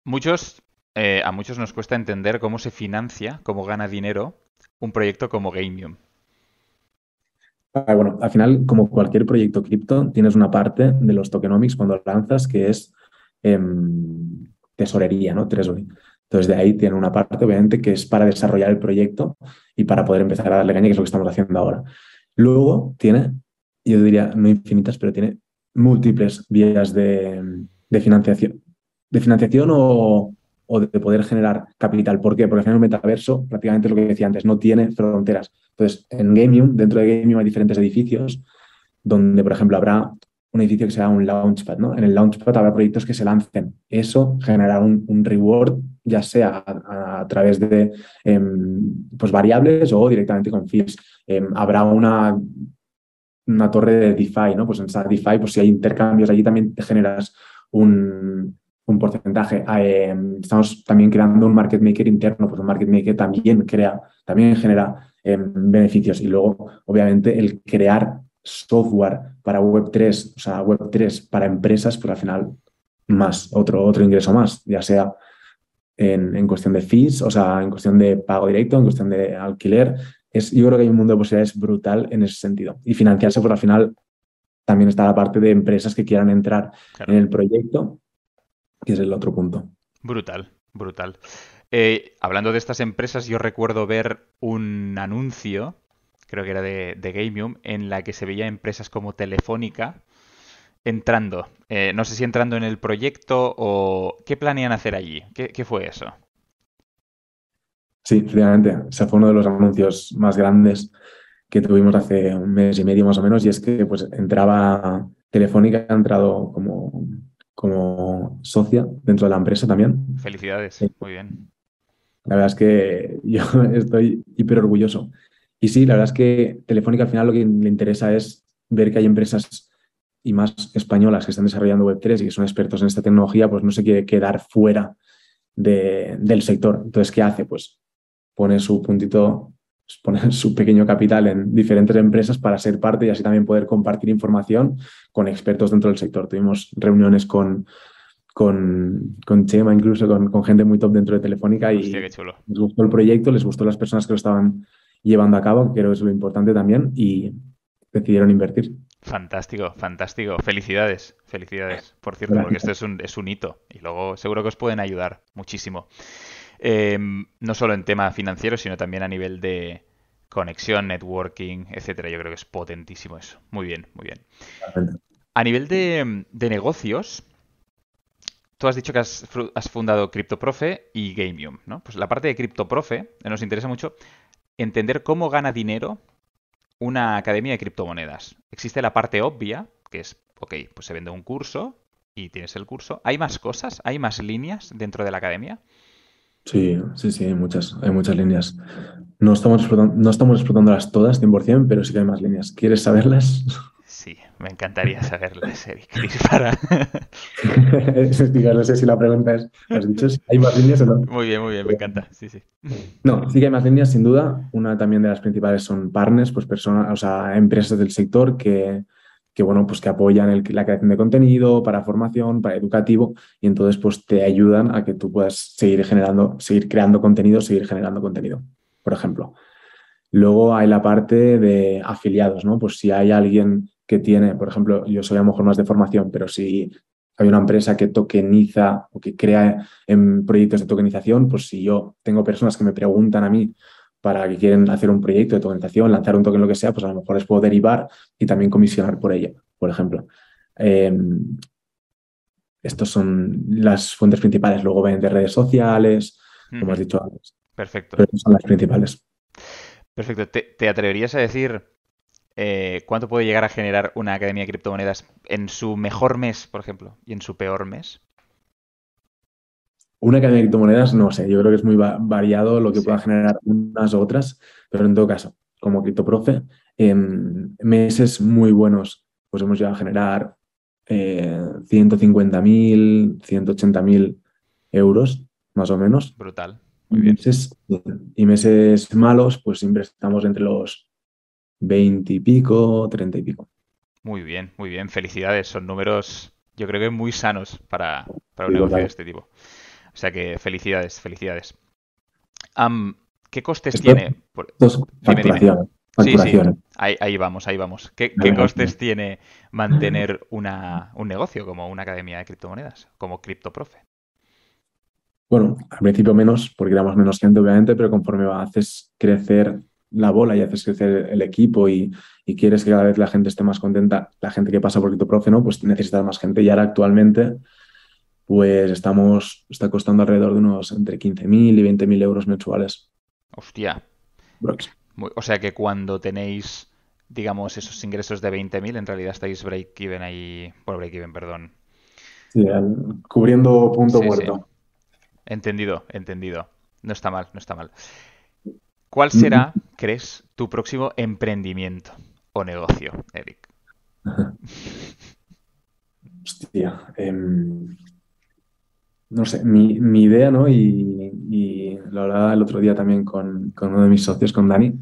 Muchos, eh, a muchos nos cuesta entender cómo se financia, cómo gana dinero un proyecto como Gamium.
Ah, bueno, al final, como cualquier proyecto cripto, tienes una parte de los tokenomics cuando lanzas que es em, tesorería, ¿no? Treasury. Entonces, de ahí tiene una parte, obviamente, que es para desarrollar el proyecto y para poder empezar a darle caña, que es lo que estamos haciendo ahora. Luego tiene, yo diría, no infinitas, pero tiene múltiples vías de, financiación. De financiación o, de poder generar capital. ¿Por qué? Porque al final metaverso, prácticamente lo que decía antes, no tiene fronteras. Entonces, en Gamium, dentro de Gamium hay diferentes edificios donde, por ejemplo, habrá un edificio que sea un launchpad, ¿no? En el launchpad habrá proyectos que se lancen. Eso generará un, reward, ya sea a, través de em, pues variables o directamente con fees. Em, habrá una, una torre de DeFi, ¿no? Pues en esa DeFi, pues si hay intercambios allí también te generas un, un porcentaje. Em, estamos también creando un market maker interno, pues un market maker también crea, también genera beneficios. Y luego, obviamente, el crear software para Web3, o sea, Web3 para empresas, pues al final más, otro, otro ingreso más, ya sea en, cuestión de fees, o sea, en cuestión de pago directo, en cuestión de alquiler. Es, yo creo que hay un mundo de posibilidades brutal en ese sentido. Y financiarse, pues al final también está la parte de empresas que quieran entrar en el proyecto, que es el otro punto.
Brutal, brutal. Eh, hablando de estas empresas, yo recuerdo ver un anuncio, creo que era de, de Gamium, en la que se veía empresas como Telefónica entrando. Eh, no sé si entrando en el proyecto o qué planean hacer allí. ¿Qué, fue eso?
Sí, efectivamente. Ese fue uno de los anuncios más grandes que tuvimos hace un mes y medio más o menos, y es que pues entraba Telefónica, ha entrado como, como socia dentro de la empresa también.
Felicidades, muy bien.
La verdad es que yo estoy hiper orgulloso. Y sí, la verdad es que Telefónica al final lo que le interesa es ver que hay empresas y más españolas que están desarrollando Web3 y que son expertos en esta tecnología, pues no se quiere quedar fuera del sector. Entonces, ¿qué hace? Pues pone su puntito, pone su pequeño capital en diferentes empresas para ser parte y así también poder compartir información con expertos dentro del sector. Tuvimos reuniones con, con, con Chema, incluso con, gente muy top dentro de Telefónica y les gustó el proyecto, les gustó las personas que lo estaban llevando a cabo, que creo que es lo importante también, y decidieron invertir.
Fantástico, fantástico. Felicidades, felicidades. Por cierto, porque esto es un, es un hito y luego seguro que os pueden ayudar muchísimo. Em, no solo en tema financiero, sino también a nivel de conexión, networking, etcétera. Yo creo que es potentísimo eso. Muy bien, muy bien. A nivel de, negocios, tú has dicho que has, has, fundado CryptoProfe y Gamium, ¿no? Pues la parte de CryptoProfe nos interesa mucho entender cómo gana dinero una academia de criptomonedas. Existe la parte obvia, que es, ok, pues se vende un curso y tienes el curso. ¿Hay más cosas? ¿Hay más líneas dentro de la academia?
Sí, sí, sí, hay muchas, hay muchas líneas. No estamos, no estamos explotándolas todas 100%, pero sí que hay más líneas. ¿Quieres saberlas?
Me encantaría saberlas, Eric. Dispara.
no sé si la pregunta es, ¿has dicho si hay más líneas o no?
Muy bien, muy bien, me encanta. Sí, sí.
No, sí que hay más líneas, sin duda. Una también de las principales son partners, pues personas, o sea, empresas del sector que, que bueno, pues que apoyan la creación de contenido para formación, para educativo, y entonces pues te ayudan a que tú puedas seguir generando, seguir creando contenido, seguir generando contenido, por ejemplo. Luego hay la parte de afiliados, ¿no? Pues si hay alguien que tiene, por ejemplo, yo soy a lo mejor más de formación, pero si hay una empresa que tokeniza o que crea en proyectos de tokenización, pues si yo tengo personas que me preguntan a mí para que quieren hacer un proyecto de tokenización, lanzar un token, lo que sea, pues a lo mejor les puedo derivar y también comisionar por ella, por ejemplo. Eh, estos son las fuentes principales. Luego ven de redes sociales, como has dicho antes.
Perfecto.
Pero son las principales.
Perfecto. ¿Te, atreverías a decir eh, cuánto puede llegar a generar una academia de criptomonedas en su mejor mes, por ejemplo, y en su peor mes?
Una academia de criptomonedas, no sé, yo creo que es muy variado lo que pueda generar unas u otras, pero en todo caso, como CryptoProfe, en meses muy buenos, pues hemos llegado a generar eh, 150.000, 180.000 euros, más o menos.
Brutal. Muy bien.
y meses malos, pues siempre estamos entre los 20 y pico, 30 y pico.
Muy bien, muy bien. Felicidades. Son números, yo creo que muy sanos para, un negocio de este tipo. O sea que felicidades, felicidades. ¿Qué costes tiene?
Sí, sí.
Ahí, vamos, ahí vamos. ¿Qué, costes tiene mantener una, un negocio como una academia de criptomonedas, como CryptoProfe?
Bueno, al principio menos, porque éramos menos gente, obviamente, pero conforme haces crecer la bola y haces crecer el equipo y, quieres que cada vez la gente esté más contenta, la gente que pasa por CryptoProfe, ¿no? Pues necesitas más gente. Y ahora actualmente, pues estamos, está costando alrededor de unos entre 15.000 y 20.000 euros mensuales.
Hostia. o sea que cuando tenéis, digamos, esos ingresos de 20.000, en realidad estáis break-even ahí, por break-even, perdón.
Sí, cubriendo punto muerto.
Entendido, entendido. No está mal, no está mal. ¿Cuál será, crees, tu próximo emprendimiento o negocio, Eric?
Hostia. Em, no sé, mi, idea, ¿no? Y, lo hablaba el otro día también con, uno de mis socios, con Dani,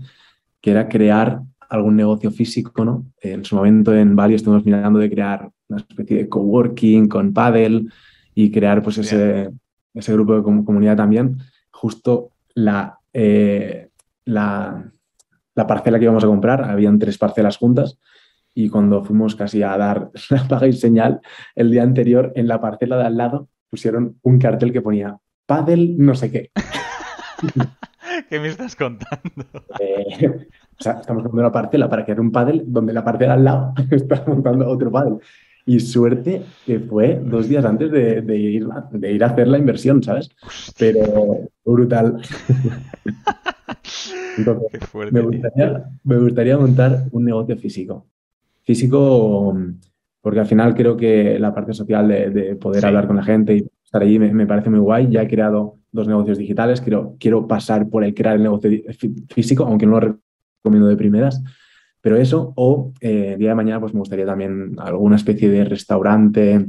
que era crear algún negocio físico, ¿no? En su momento en Bali estuvimos mirando de crear una especie de coworking con paddle y crear pues ese, ese grupo de comunidad también. Justo la, eh, la, parcela que íbamos a comprar, habían tres parcelas juntas y cuando fuimos casi a dar la paga y señal, el día anterior en la parcela de al lado pusieron un cartel que ponía Paddle no sé qué.
¿Qué me estás contando?
Eh, o sea, estamos montando una parcela para crear un paddle donde la parcela al lado está montando otro paddle. Y suerte que fue dos días antes de, de ir, de ir a hacer la inversión, ¿sabes? Pero brutal. Entonces,
Qué fuerte,
me gustaría, me gustaría montar un negocio físico. Físico, mm, porque al final creo que la parte social de, de poder
Sí.
hablar con la gente y estar allí me, me parece muy guay. Ya he creado dos negocios digitales, quiero, quiero pasar por el crear el negocio físico, aunque no lo recomiendo de primeras. Pero eso, o eh, día de mañana, pues me gustaría también alguna especie de restaurante,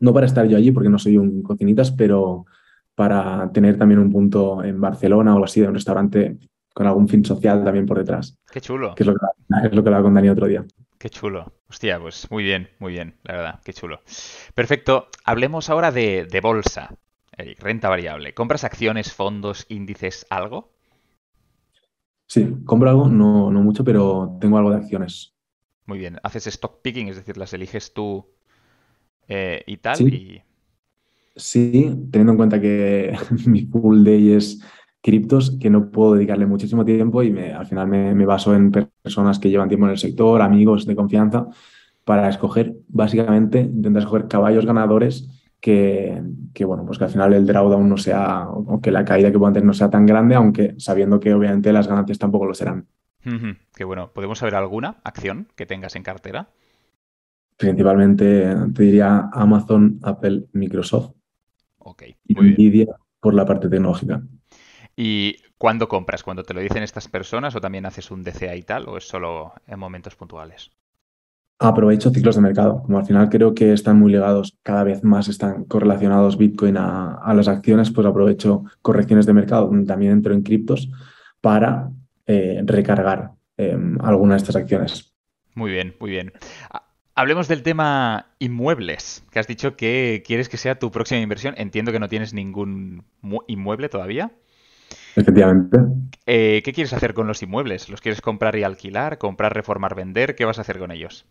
no para estar yo allí, porque no soy un cocinitas, pero para tener también un punto en Barcelona o algo así, de un restaurante con algún fin social también por detrás,
Qué chulo,
que es lo que, es lo que hablaba con Dani otro día.
qué chulo. Hostia, pues muy bien, muy bien, la verdad, qué chulo. Perfecto, hablemos ahora de, de bolsa. Eric, renta variable. ¿Compras acciones, fondos, índices, algo?
Sí, compro algo, no, no mucho, pero tengo algo de acciones.
Muy bien. ¿Haces stock picking? Es decir, las eliges tú eh, y tal.
Sí.
Y...
Sí, teniendo en cuenta que mi full day es criptos, que no puedo dedicarle muchísimo tiempo y me- al final me, me baso en personas que llevan tiempo en el sector, amigos de confianza, para escoger, básicamente, intentar escoger caballos ganadores que, que, bueno, pues que al final el drawdown no sea, o que la caída que puedan tener no sea tan grande, aunque sabiendo que obviamente las ganancias tampoco lo serán.
Ujú, Qué bueno. ¿Podemos saber alguna acción que tengas en cartera?
Principalmente te diría Amazon, Apple, Microsoft
Ok,
y
bien.
Nvidia por la parte tecnológica.
¿Y cuándo compras? ¿Cuando te lo dicen estas personas o también haces un DCA y tal? ¿O es solo en momentos puntuales?
Aprovecho ciclos de mercado. Como al final creo que están muy ligados, cada vez más están correlacionados Bitcoin a, a las acciones, pues aprovecho correcciones de mercado, donde también entro en criptos para eh, recargar eh, alguna de estas acciones.
Muy bien, muy bien. Ha- Hablemos del tema inmuebles, que has dicho que quieres que sea tu próxima inversión. Entiendo que no tienes ningún mu- inmueble todavía.
Efectivamente.
Eh, ¿qué quieres hacer con los inmuebles? ¿Los quieres comprar y alquilar? ¿Comprar, reformar, vender? ¿Qué vas a hacer con ellos?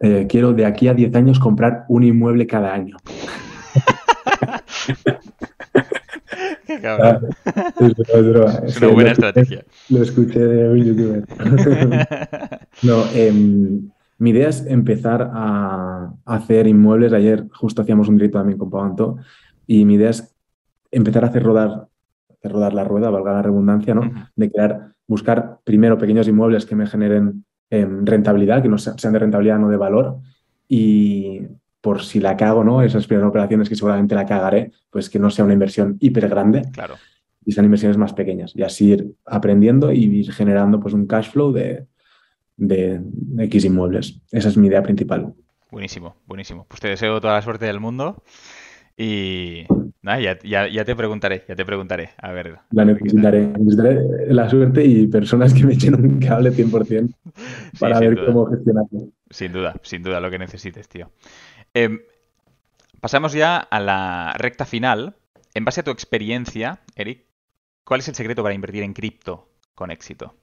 Eh, quiero de aquí a 10 años comprar un inmueble cada año.
Qué cabrón.
Es broma, es
una buena estrategia.
Lo escuché de un youtuber. No, em, mi idea es empezar a hacer inmuebles. Ayer justo hacíamos un directo también con Pavanto y mi idea es empezar a hacer rodar, hacer rodar la rueda, valga la redundancia, ¿no? De crear, buscar primero pequeños inmuebles que me generen em, rentabilidad, que no se- sean de rentabilidad, no de valor. Y por si la cago, ¿no? Esas primeras operaciones que seguramente la cagaré, pues que no sea una inversión hiper grande
Claro.
y sean inversiones más pequeñas. Y así ir aprendiendo y ir generando pues un cash flow de, de X inmuebles. Esa es mi idea principal.
Buenísimo, buenísimo. Pues te deseo toda la suerte del mundo y nada, ya, ya- ya te preguntaré, ya te preguntaré. A ver,
La necesitaré, necesitaré la suerte y personas que me echen un cable 100%
Sí,
para ver
duda.
cómo gestionarlo.
Sin duda, sin duda, lo que necesites, tío. Em, pasamos ya a la recta final. En base a tu experiencia, Eric, ¿cuál es el secreto para invertir en cripto con éxito?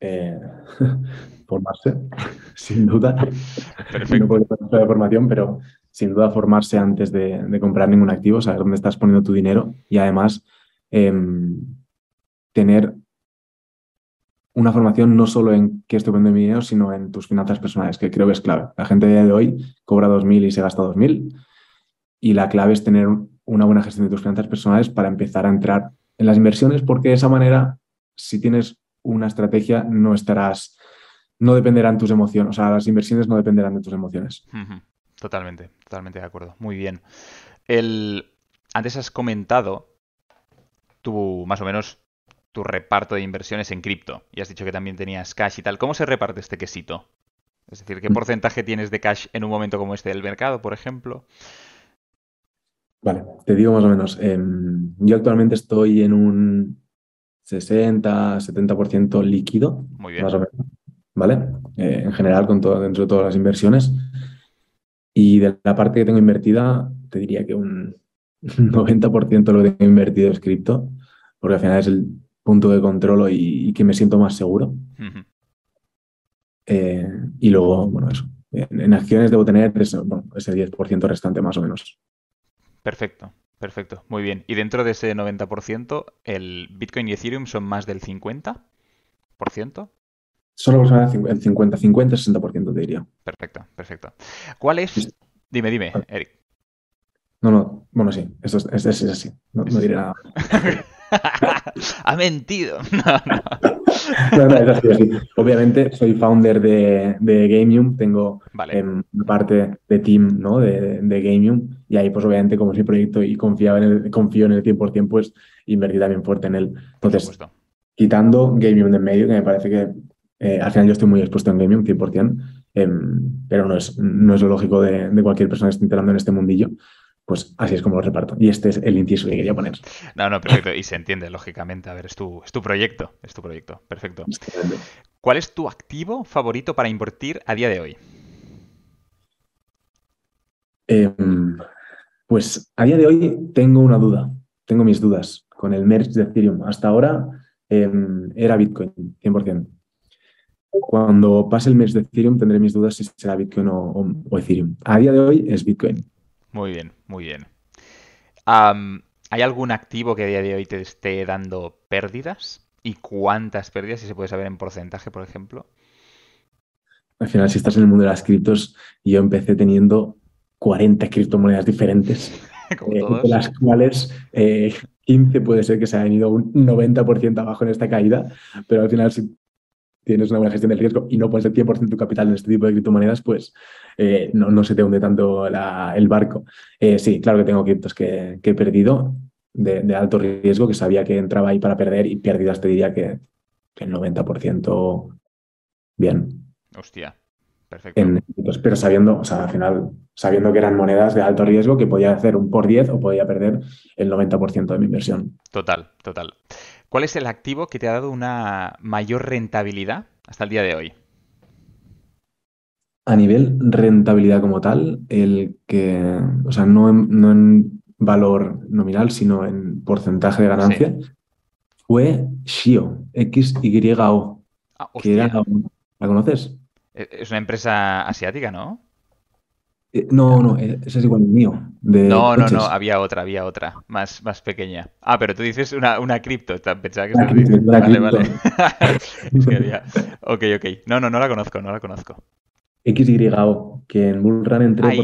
Eh, formarse, sin duda. No
Perfecto.
puedo hablar de formación, pero sin duda formarse antes de, comprar ningún activo, saber dónde estás poniendo tu dinero y además em, tener una formación no solo en qué estoy poniendo mi dinero, sino en tus finanzas personales, que creo que es clave. La gente de hoy cobra 2.000 y se gasta 2.000 y la clave es tener una buena gestión de tus finanzas personales para empezar a entrar en las inversiones, porque de esa manera, si tienes una estrategia, no estarás, no dependerán tus emociones, o sea, las inversiones no dependerán de tus emociones.
Totalmente, totalmente de acuerdo. Muy bien. El... Antes has comentado tu, más o menos, tu reparto de inversiones en cripto y has dicho que también tenías cash y tal. ¿Cómo se reparte este quesito? Es decir, ¿qué porcentaje tienes de cash en un momento como este del mercado, por ejemplo?
Vale, te digo más o menos. em, yo actualmente estoy en un 60-70% líquido,
Muy bien.
más o menos, ¿vale? Eh, en general, con todo, dentro de todas las inversiones. Y de la parte que tengo invertida, te diría que un 90% de lo que tengo invertido es cripto, porque al final es el punto de control y, y que me siento más seguro. Eh, y luego, bueno, eso. En, en acciones debo tener bueno, ese 10% restante más o menos.
Perfecto, perfecto, muy bien. Y dentro de ese 90%, ¿el Bitcoin y Ethereum son más del 50%?
Solo aproximadamente el 50, 50, 60% te diría.
Perfecto, perfecto. ¿Cuál es? Dime, dime, Eric.
No, no, bueno, sí, eso es, es, es así. No, no diré nada.
ha mentido.
No, no. es así, Obviamente soy founder de, de Gamium, tengo
Vale.
em, una parte de team ¿no? de, de Gamium y ahí pues obviamente como es mi proyecto y confiaba en el, confío en el 100% pues invertí también fuerte en él. Entonces, quitando Gamium de en medio, que me parece que eh, al final yo estoy muy expuesto en Gamium 100%, em, pero no es, no es lo lógico de, de cualquier persona que esté entrando en este mundillo. Pues así es como lo reparto. Y este es el inciso que quería poner.
No, no, perfecto. Y se entiende, lógicamente. A ver, es tu, es tu proyecto. Es tu proyecto. Perfecto. ¿Cuál es tu activo favorito para invertir a día de hoy?
Em, pues a día de hoy tengo una duda, tengo mis dudas con el merge de Ethereum. Hasta ahora em, era Bitcoin, 100%. Cuando pase el merge de Ethereum tendré mis dudas si será Bitcoin o, o- o Ethereum. A día de hoy es Bitcoin.
Muy bien, muy bien. ¿hay algún activo que a día de hoy te esté dando pérdidas? ¿Y cuántas pérdidas? Si se puede saber en porcentaje, por ejemplo.
Al final, si estás en el mundo de las criptos, yo empecé teniendo 40 criptomonedas diferentes, eh, de las cuales eh, 15 puede ser que se hayan ido un 90% abajo en esta caída, pero al final si tienes una buena gestión del riesgo y no pones el 100% de tu capital en este tipo de criptomonedas, pues eh, no, no se te hunde tanto la- el barco. Eh, sí, claro que tengo criptos que, que he perdido de, de alto riesgo, que sabía que entraba ahí para perder y pérdidas te diría que, el 90% bien.
Hostia. Perfecto.
En, pero sabiendo, o sea, al final, sabiendo que eran monedas de alto riesgo, que podía hacer un por 10 o podía perder el 90% de mi inversión.
Total, total. ¿Cuál es el activo que te ha dado una mayor rentabilidad hasta el día de hoy?
A nivel rentabilidad como tal, el que, o sea, no en, no en valor nominal, sino en porcentaje de ganancia, fue Shio, XYO,
Ah,
que era. ¿la conoces?
E- Es una empresa asiática, ¿no?
Eh, no, no, eh, ese es igual el mío, de
No, no,
coches.
no, había otra, había otra, más, más pequeña. Ah, pero tú dices una, una cripto, pensaba que
Una
estabas
cripto,
Vale,
cripto.
vale. Es que había... Ok, ok. No, no, no la conozco, no la conozco.
XYO, que en Bullrun entré
Ah, Y,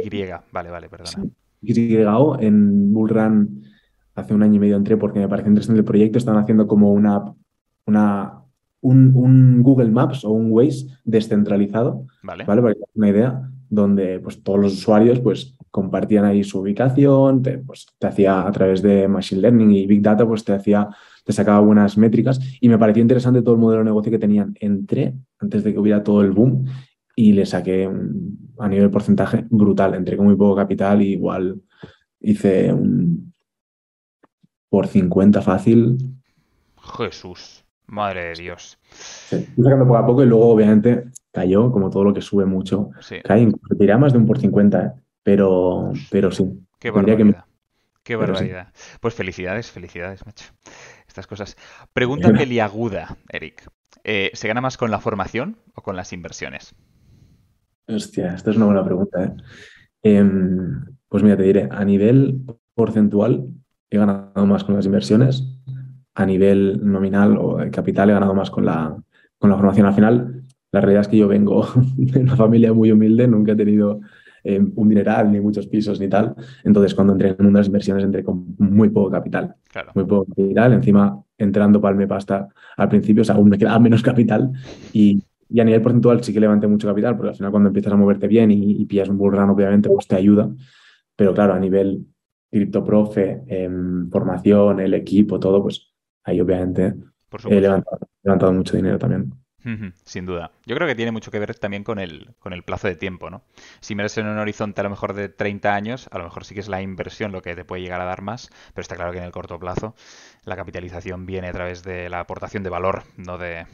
Y. Vale, vale, perdona.
Sí. XYO en Bullrun hace un año y medio entré porque me pareció interesante el proyecto. Están haciendo como una, una, un, un Google Maps o un Waze descentralizado,
Vale.
¿vale? Para que una idea, donde pues, todos los usuarios pues, compartían ahí su ubicación, te, pues, te hacía a través de Machine Learning y Big Data, pues te hacía, te sacaba buenas métricas y me pareció interesante todo el modelo de negocio que tenían. Entré antes de que hubiera todo el boom y le saqué un- a nivel porcentaje brutal. Entré con muy poco capital y igual hice un por 50 fácil.
Jesús. Madre de Dios.
Sí, sacando poco a poco y luego obviamente cayó, como todo lo que sube mucho.
Sí.
Cae, incluso más de un por 50, ¿eh? pero, pero sí.
Qué
que-
barbaridad. Qué
sí.
barbaridad. Pues felicidades, felicidades, macho. Estas cosas. Pregunta peliaguda, Eric. Eh, ¿se gana más con la formación o con las inversiones?
Hostia, esta es una buena pregunta, ¿eh? Em, pues mira, te diré, a nivel porcentual he ganado más con las inversiones, a nivel nominal o capital he ganado más con la, con la formación. Al final, la realidad es que yo vengo de una familia muy humilde, nunca he tenido em, un dineral, ni muchos pisos, ni tal. Entonces, cuando entré en el mundo de las inversiones, entré con muy poco capital.
Claro.
muy poco capital, encima entrando palme pasta al principio, o sea, aún me quedaba menos capital y, y a nivel porcentual sí que levanté mucho capital, porque al final cuando empiezas a moverte bien y, y pillas un bull run, obviamente, pues te ayuda, pero claro, a nivel criptoprofe, em, formación, el equipo, todo, pues ahí obviamente
Por
he
supuesto.
levantado, he levantado mucho dinero también.
Sin duda. Yo creo que tiene mucho que ver también con el, con el plazo de tiempo, ¿no? Si miras en un horizonte a lo mejor de 30 años, a lo mejor sí que es la inversión lo que te puede llegar a dar más, pero está claro que en el corto plazo la capitalización viene a través de la aportación de valor, no de,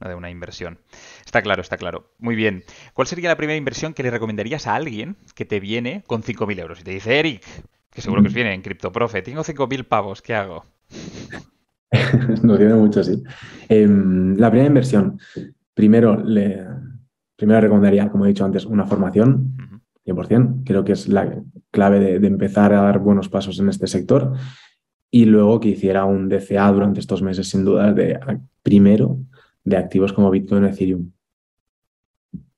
no de una inversión. Está claro, está claro. Muy bien. ¿Cuál sería la primera inversión que le recomendarías a alguien que te viene con 5.000 euros? Y te dice, Eric, que seguro que os viene en CryptoProfe, tengo 5.000 pavos, ¿qué hago?
Nos viene mucho, sí. Em, la primera inversión, primero, le, primero recomendaría, como he dicho antes, una formación,
Ujú,
100%. Creo que es la, clave de, de empezar a dar buenos pasos en este sector y luego que hiciera un DCA durante estos meses, sin duda, de primero de activos como Bitcoin o Ethereum.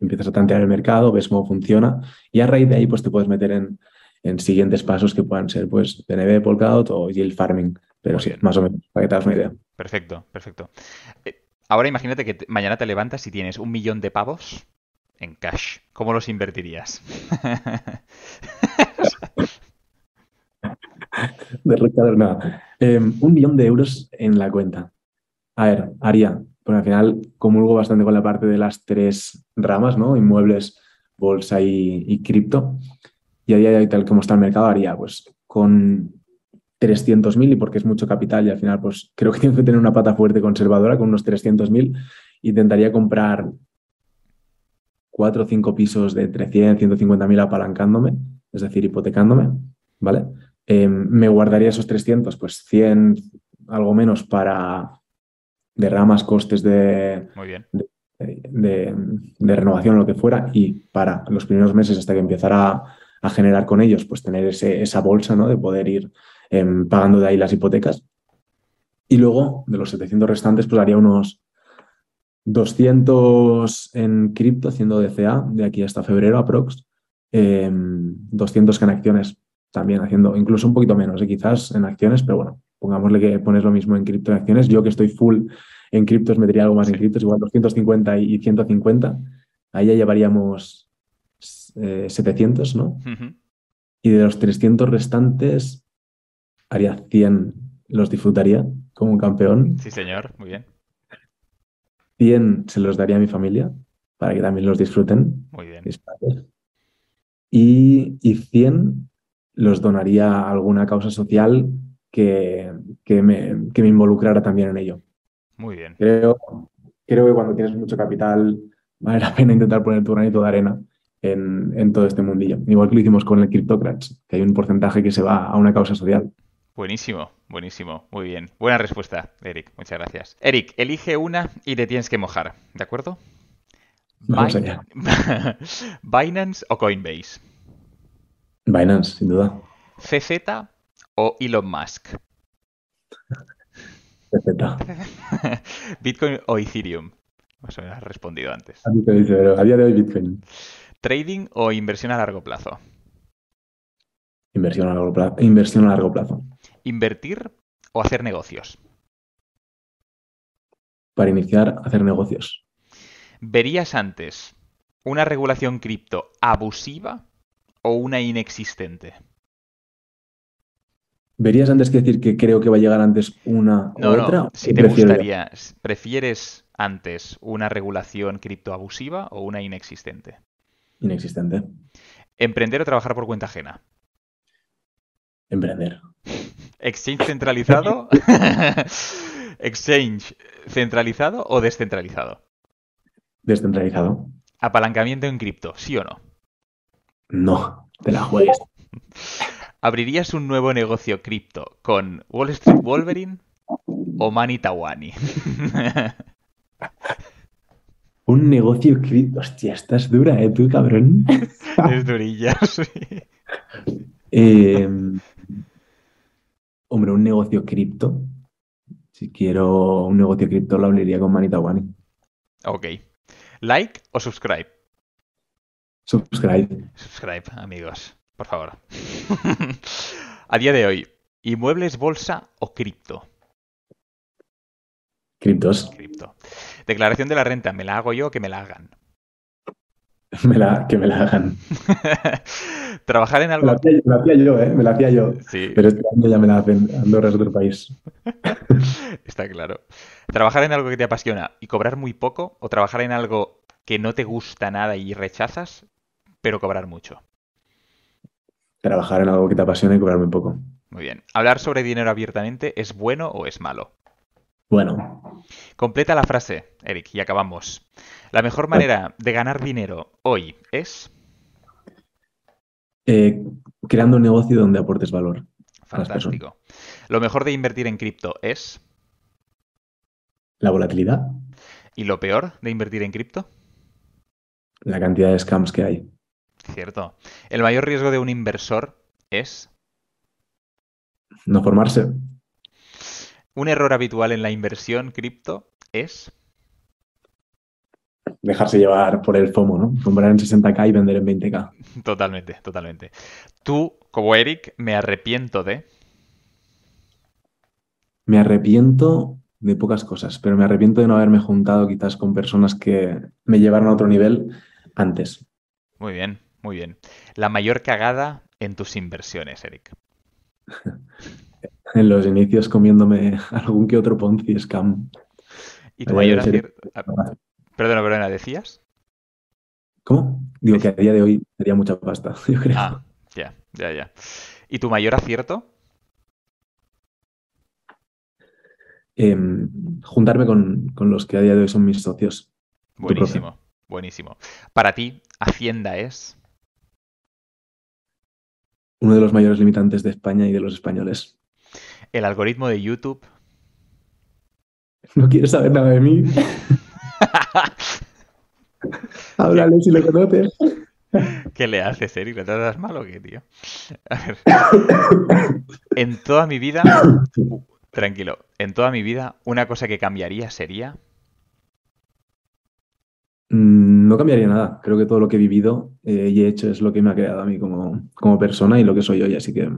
Empiezas a tantear el mercado, ves cómo funciona y a raíz de ahí pues te puedes meter en, en siguientes pasos que puedan ser pues BNB, Polkadot o Yield Farming. Pero sí, más o menos, para que te hagas una idea.
Perfecto, perfecto. Eh, ahora imagínate que mañana te levantas y tienes un millón de pavos en cash. ¿Cómo los invertirías?
De nada. Eh, un millón de euros en la cuenta. A ver, haría, porque al final comulgo bastante con la parte de las tres ramas, ¿no? Inmuebles, bolsa y, y cripto. Y a día de hoy, tal como está el mercado, haría pues con 300.000 y porque es mucho capital y al final pues creo que tengo que tener una pata fuerte conservadora con unos 300.000 intentaría comprar cuatro o cinco pisos de entre 100 150.000 apalancándome, es decir, hipotecándome, ¿vale? Eh, me guardaría esos 300, pues 100, algo menos para derramas, costes de,
Muy bien.
de, de renovación o lo que fuera y para los primeros meses hasta que empezara a generar con ellos, pues tener ese, esa bolsa, ¿no? De poder ir eh, pagando de ahí las hipotecas. Y luego, de los 700 restantes, pues haría unos 200 en cripto, haciendo DCA, de aquí hasta febrero aprox. Eh, 200 en acciones, también haciendo, incluso un poquito menos, ¿eh? quizás en acciones, pero bueno, pongámosle que pones lo mismo en cripto y acciones. Yo que estoy full en criptos, metería algo más en criptos, igual 250 y 150. Ahí ya llevaríamos eh, 700, ¿no? Y de los 300 restantes, haría 100, los disfrutaría como un campeón.
Sí, señor. Muy bien.
100 se los daría a mi familia para que también los disfruten,
Muy bien.
mis padres. Y, y 100 los donaría a alguna causa social que, que me, que me involucrara también en ello.
Muy bien.
Creo, creo que cuando tienes mucho capital vale la pena intentar poner tu granito de arena en, en todo este mundillo. Igual que lo hicimos con el Cryptocrats, que hay un porcentaje que se va a una causa social.
Buenísimo, buenísimo. Muy bien. Buena respuesta, Eric. Muchas gracias. Eric, elige una y te tienes que mojar, ¿de acuerdo? Bin-
allá.
Binance o Coinbase.
Binance, sin duda.
CZ o Elon Musk.
Perfecto.
Bitcoin o Ethereum. Más o menos has respondido antes.
A mí te dice, pero a día de hoy Bitcoin.
Trading o inversión a largo plazo.
Inversión a largo plazo. Inversión a largo plazo.
Invertir o hacer negocios.
Para iniciar, hacer negocios.
¿Verías antes una regulación cripto abusiva o una inexistente?
¿Verías antes que decir que creo que va a llegar antes una
No,
u
no.
otra?
Si
¿O
te
prefiero
gustaría, ¿prefieres antes una regulación cripto abusiva o una inexistente?
Inexistente.
¿Emprender o trabajar por cuenta ajena?
Emprender.
¿Exchange centralizado? ¿Exchange centralizado o descentralizado?
Descentralizado.
¿Apalancamiento en cripto? ¿Sí o no?
No, te la juegues.
¿Abrirías un nuevo negocio cripto con Wall Street Wolverine o Mani Tawani?
Un negocio cripto. Hostia, estás dura, ¿eh? Tú, cabrón.
es durilla, sí.
Eh, hombre, un negocio cripto. Si quiero un negocio cripto, lo abriría con Manita One.
Ok. ¿Like o subscribe?
Subscribe.
Subscribe, amigos, por favor. A día de hoy, ¿inmuebles, bolsa o cripto?
Criptos.
Cripto. Declaración de la renta, ¿me la hago yo o que me la hagan?
Me la, que me la hagan.
Trabajar en
Me la,
algo...
hacía, me la hacía yo, ¿eh? Me la hacía yo.
Sí,
Pero este año ya me la hacen. Andorra es otro país.
está claro. Trabajar en algo que te apasiona y cobrar muy poco o trabajar en algo que no te gusta nada y rechazas, pero cobrar mucho.
Trabajar en algo que te apasiona y cobrar muy poco.
Muy bien. ¿Hablar sobre dinero abiertamente es bueno o es malo?
Bueno,
Completa la frase, Eric, y acabamos. La mejor manera de ganar dinero hoy es...
eh, creando un negocio donde aportes valor.
Fantástico. Lo mejor de invertir en cripto es...
La volatilidad,
¿Y lo peor de invertir en cripto?
la cantidad de scams que hay.
Cierto. El mayor riesgo de un inversor es...
No formarse.
Un error habitual en la inversión cripto es...
Dejarse llevar por el FOMO, ¿no? Comprar en 60k y vender en 20k.
Totalmente, totalmente. Tú, como Eric, me arrepiento de...
Me arrepiento de pocas cosas, pero me arrepiento de no haberme juntado quizás con personas que me llevaron a otro nivel antes.
Muy bien, muy bien. La mayor cagada en tus inversiones, Eric.
en los inicios comiéndome algún que otro Ponzi scam.
¿Y tu mayor acierto? Perdona, perdona, ¿decías?
¿Cómo? Digo que a día de hoy sería mucha pasta, yo creo.
Ah, ya, ya, ya. ¿Y tu mayor acierto?
Em, juntarme con, los que a día de hoy son mis socios.
Buenísimo, buenísimo. Para ti, Hacienda es.
Uno de los mayores limitantes de España y de los españoles.
El algoritmo de YouTube.
No quieres saber nada de mí. Háblale si lo conoces.
¿Qué le haces, Eric? ¿Le tratas mal o qué, tío? A ver. En toda mi vida. tranquilo. En toda mi vida, una cosa que cambiaría sería.
Mm, no cambiaría nada. Creo que todo lo que he vivido eh, y he hecho es lo que me ha creado a mí como, como persona y lo que soy hoy. Así que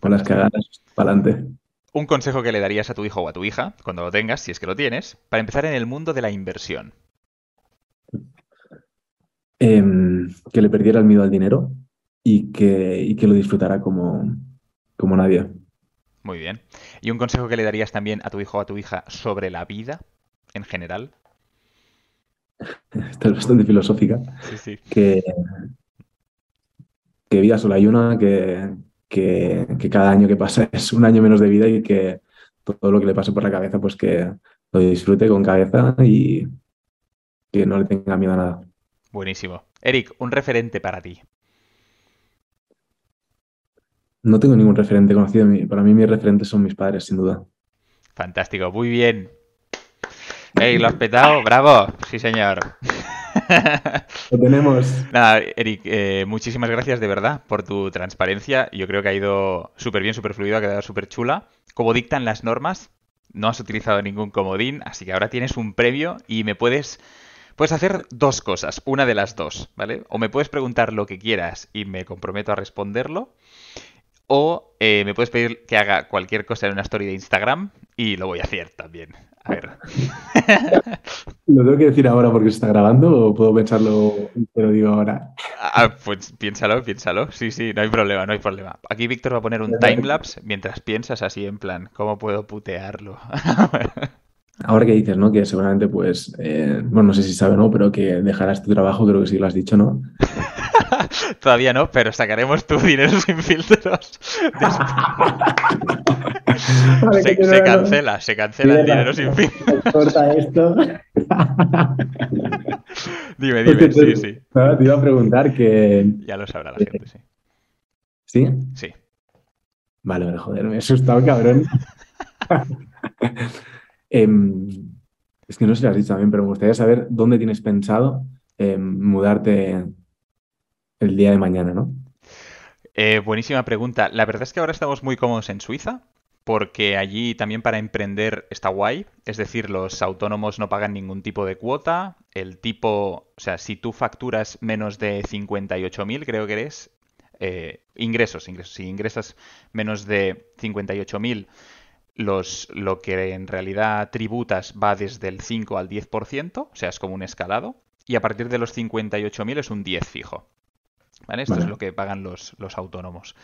con las cagadas, para adelante.
Un consejo que le darías a tu hijo o a tu hija, cuando lo tengas, si es que lo tienes, para empezar en el mundo de la inversión.
Em, que le perdiera el miedo al dinero y que, que lo disfrutara como, como nadie.
Muy bien. ¿Y un consejo que le darías también a tu hijo o a tu hija sobre la vida en general?
Esta es bastante filosófica.
Sí, sí.
Que, que vida solo hay una, que, que, cada año que pasa es un año menos de vida y que todo lo que le pase por la cabeza, pues que lo disfrute con cabeza y que no le tenga miedo a nada.
Buenísimo. Eric, un referente para ti.
No tengo ningún referente conocido. Para mí mis referentes son mis padres, sin duda.
Fantástico, muy bien. ¡Ey, lo has petado! ¡Bravo! Sí, señor.
Lo tenemos.
Nada, Eric, eh, muchísimas gracias de verdad por tu transparencia. Yo creo que ha ido súper bien, súper fluido, ha quedado súper chula. Como dictan las normas, no has utilizado ningún comodín, así que ahora tienes un premio y me puedes Puedes hacer dos cosas, una de las dos, ¿vale? O me puedes preguntar lo que quieras y me comprometo a responderlo. O eh, me puedes pedir que haga cualquier cosa en una story de Instagram y lo voy a hacer también. A ver.
¿Lo tengo que decir ahora porque se está grabando o puedo pensarlo lo digo ahora?
Ah, pues piénsalo, piénsalo. Sí, sí, no hay problema, no hay problema. Aquí Víctor va a poner un timelapse mientras piensas así en plan, ¿cómo puedo putearlo?
Ahora que dices, ¿no? Que seguramente, pues, eh, bueno, no sé si sabe o no, pero que dejarás tu trabajo, creo que sí lo has dicho, ¿no?
Todavía no, pero sacaremos tu dinero sin filtros. se, cancela, se cancela el dinero sin filtros.
Corta esto.
dime, dime, sí, sí.
te iba a preguntar que.
Ya lo sabrá la gente, sí.
¿Sí?
Sí.
Vale, vale, joder, me he asustado, cabrón. Em, es que no sé si lo has dicho también, pero me gustaría saber dónde tienes pensado em, mudarte el día de mañana, ¿no?
Eh, buenísima pregunta. La verdad es que ahora estamos muy cómodos en Suiza, porque allí también para emprender está guay. Es decir, los autónomos no pagan ningún tipo de cuota. El tipo, o sea, si tú facturas menos de 58.000, creo que eres, eh, ingresos, ingresos. Si ingresas menos de 58.000, los, lo que en realidad tributas va desde el 5 al 10%, o sea, es como un escalado, y a partir de los 58.000 es un 10 fijo. ¿Vale? Esto es lo que pagan los, los autónomos.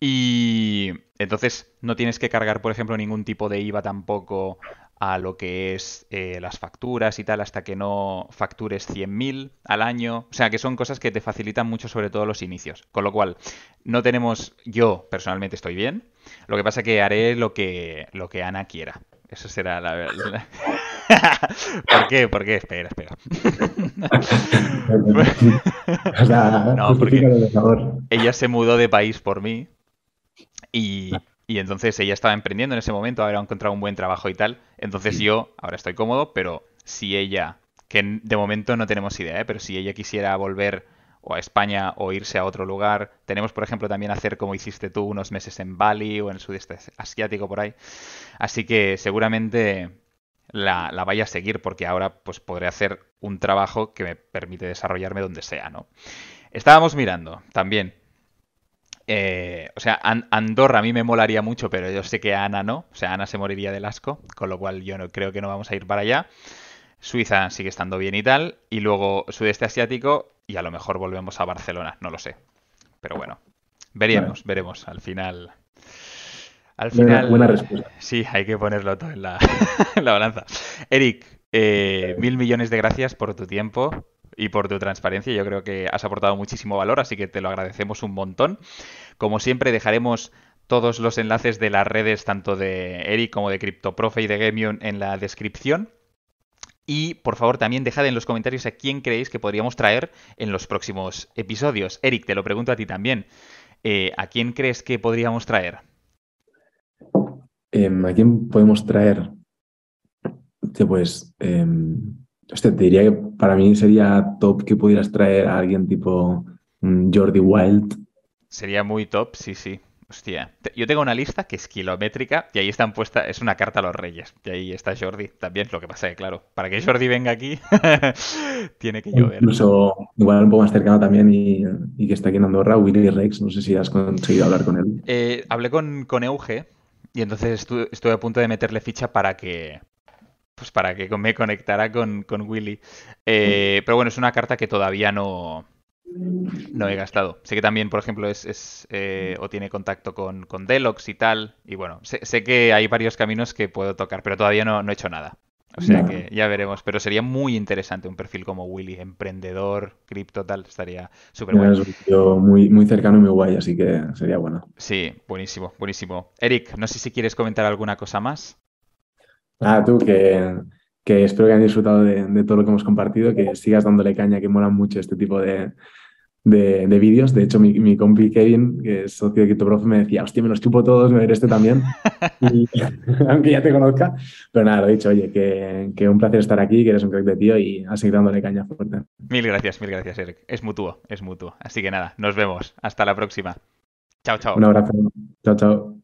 Y entonces no tienes que cargar, por ejemplo, ningún tipo de IVA tampoco a lo que es eh, las facturas y tal hasta que no factures 100.000 al año. O sea, que son cosas que te facilitan mucho sobre todo los inicios. Con lo cual, no tenemos, yo personalmente estoy bien. Lo que pasa que haré lo que, lo que Ana quiera. Eso será la verdad. ¿Por qué? ¿Por qué? Espera, espera. no, porque ella se mudó de país por mí y, y entonces ella estaba emprendiendo en ese momento, había encontrado un buen trabajo y tal. Entonces yo ahora estoy cómodo, pero si ella, que de momento no tenemos idea, ¿eh? pero si ella quisiera volver o a España o irse a otro lugar. Tenemos, por ejemplo, también hacer como hiciste tú unos meses en Bali o en el sudeste asiático por ahí. Así que seguramente la, la, vaya a seguir porque ahora pues podré hacer un trabajo que me permite desarrollarme donde sea, ¿no? Estábamos mirando también. Eh, o sea, Andorra a mí me molaría mucho, pero yo sé que Ana no. O sea, Ana se moriría del asco, con lo cual yo no creo que no vamos a ir para allá. Suiza sigue estando bien y tal. Y luego sudeste asiático y a lo mejor volvemos a Barcelona, no lo sé. Pero bueno, veremos, veremos. Al final al final,
buena, respuesta.
Sí, hay que ponerlo todo en la, balanza. Eric, eh, mil millones de gracias por tu tiempo y por tu transparencia. Yo creo que has aportado muchísimo valor, así que te lo agradecemos un montón. Como siempre, dejaremos todos los enlaces de las redes, tanto de Eric como de CryptoProfe y de Gemion, en la descripción. Y por favor también dejad en los comentarios a quién creéis que podríamos traer en los próximos episodios. Eric, te lo pregunto a ti también. Eh, ¿A quién crees que podríamos traer?
Em, ¿A quién podemos traer? pues, em, te diría que para mí sería top que pudieras traer a alguien tipo Jordi Wild.
Sería muy top, sí, sí. Hostia, yo tengo una lista que es kilométrica y ahí están puestas, es una carta a los reyes. Y ahí está Jordi también, lo que pasa es que, claro, para que Jordi venga aquí, tiene que llover.
Incluso, igual un poco más cercano también y, que está aquí en Andorra, Willy Rex, no sé si has conseguido hablar con él.
Eh, hablé con, con Euge y entonces estuve, a punto de meterle ficha para que, pues para que me conectara con, con Willy. Eh, pero bueno, es una carta que todavía no, no he gastado. Sé que también, por ejemplo, es, eh, o tiene contacto con, con Delox y tal. Y bueno, sé, que hay varios caminos que puedo tocar, pero todavía no, no he hecho nada. O sea que ya veremos. Pero sería muy interesante un perfil como Willy, emprendedor, cripto, tal. Estaría súper bueno.
Es muy, muy cercano y muy guay, así que sería bueno.
Sí, buenísimo, buenísimo. Eric, no sé si quieres comentar alguna cosa más.
Ah, tú, que, que espero que hayan disfrutado de, todo lo que hemos compartido, que sigas dándole caña, que mola mucho este tipo de, de, vídeos. De hecho, mi, mi, compi Kevin, que es socio de CryptoProfe, me decía, hostia, me los chupo todos, me veré este también. aunque ya te conozca. Pero nada, lo he dicho, oye, que, que, un placer estar aquí, que eres un crack de tío y a seguir dándole caña fuerte.
Mil gracias, mil gracias, Eric. Es mutuo, es mutuo. Así que nada, nos vemos. Hasta la próxima. Chao, chao.
Un abrazo. Chao, chao.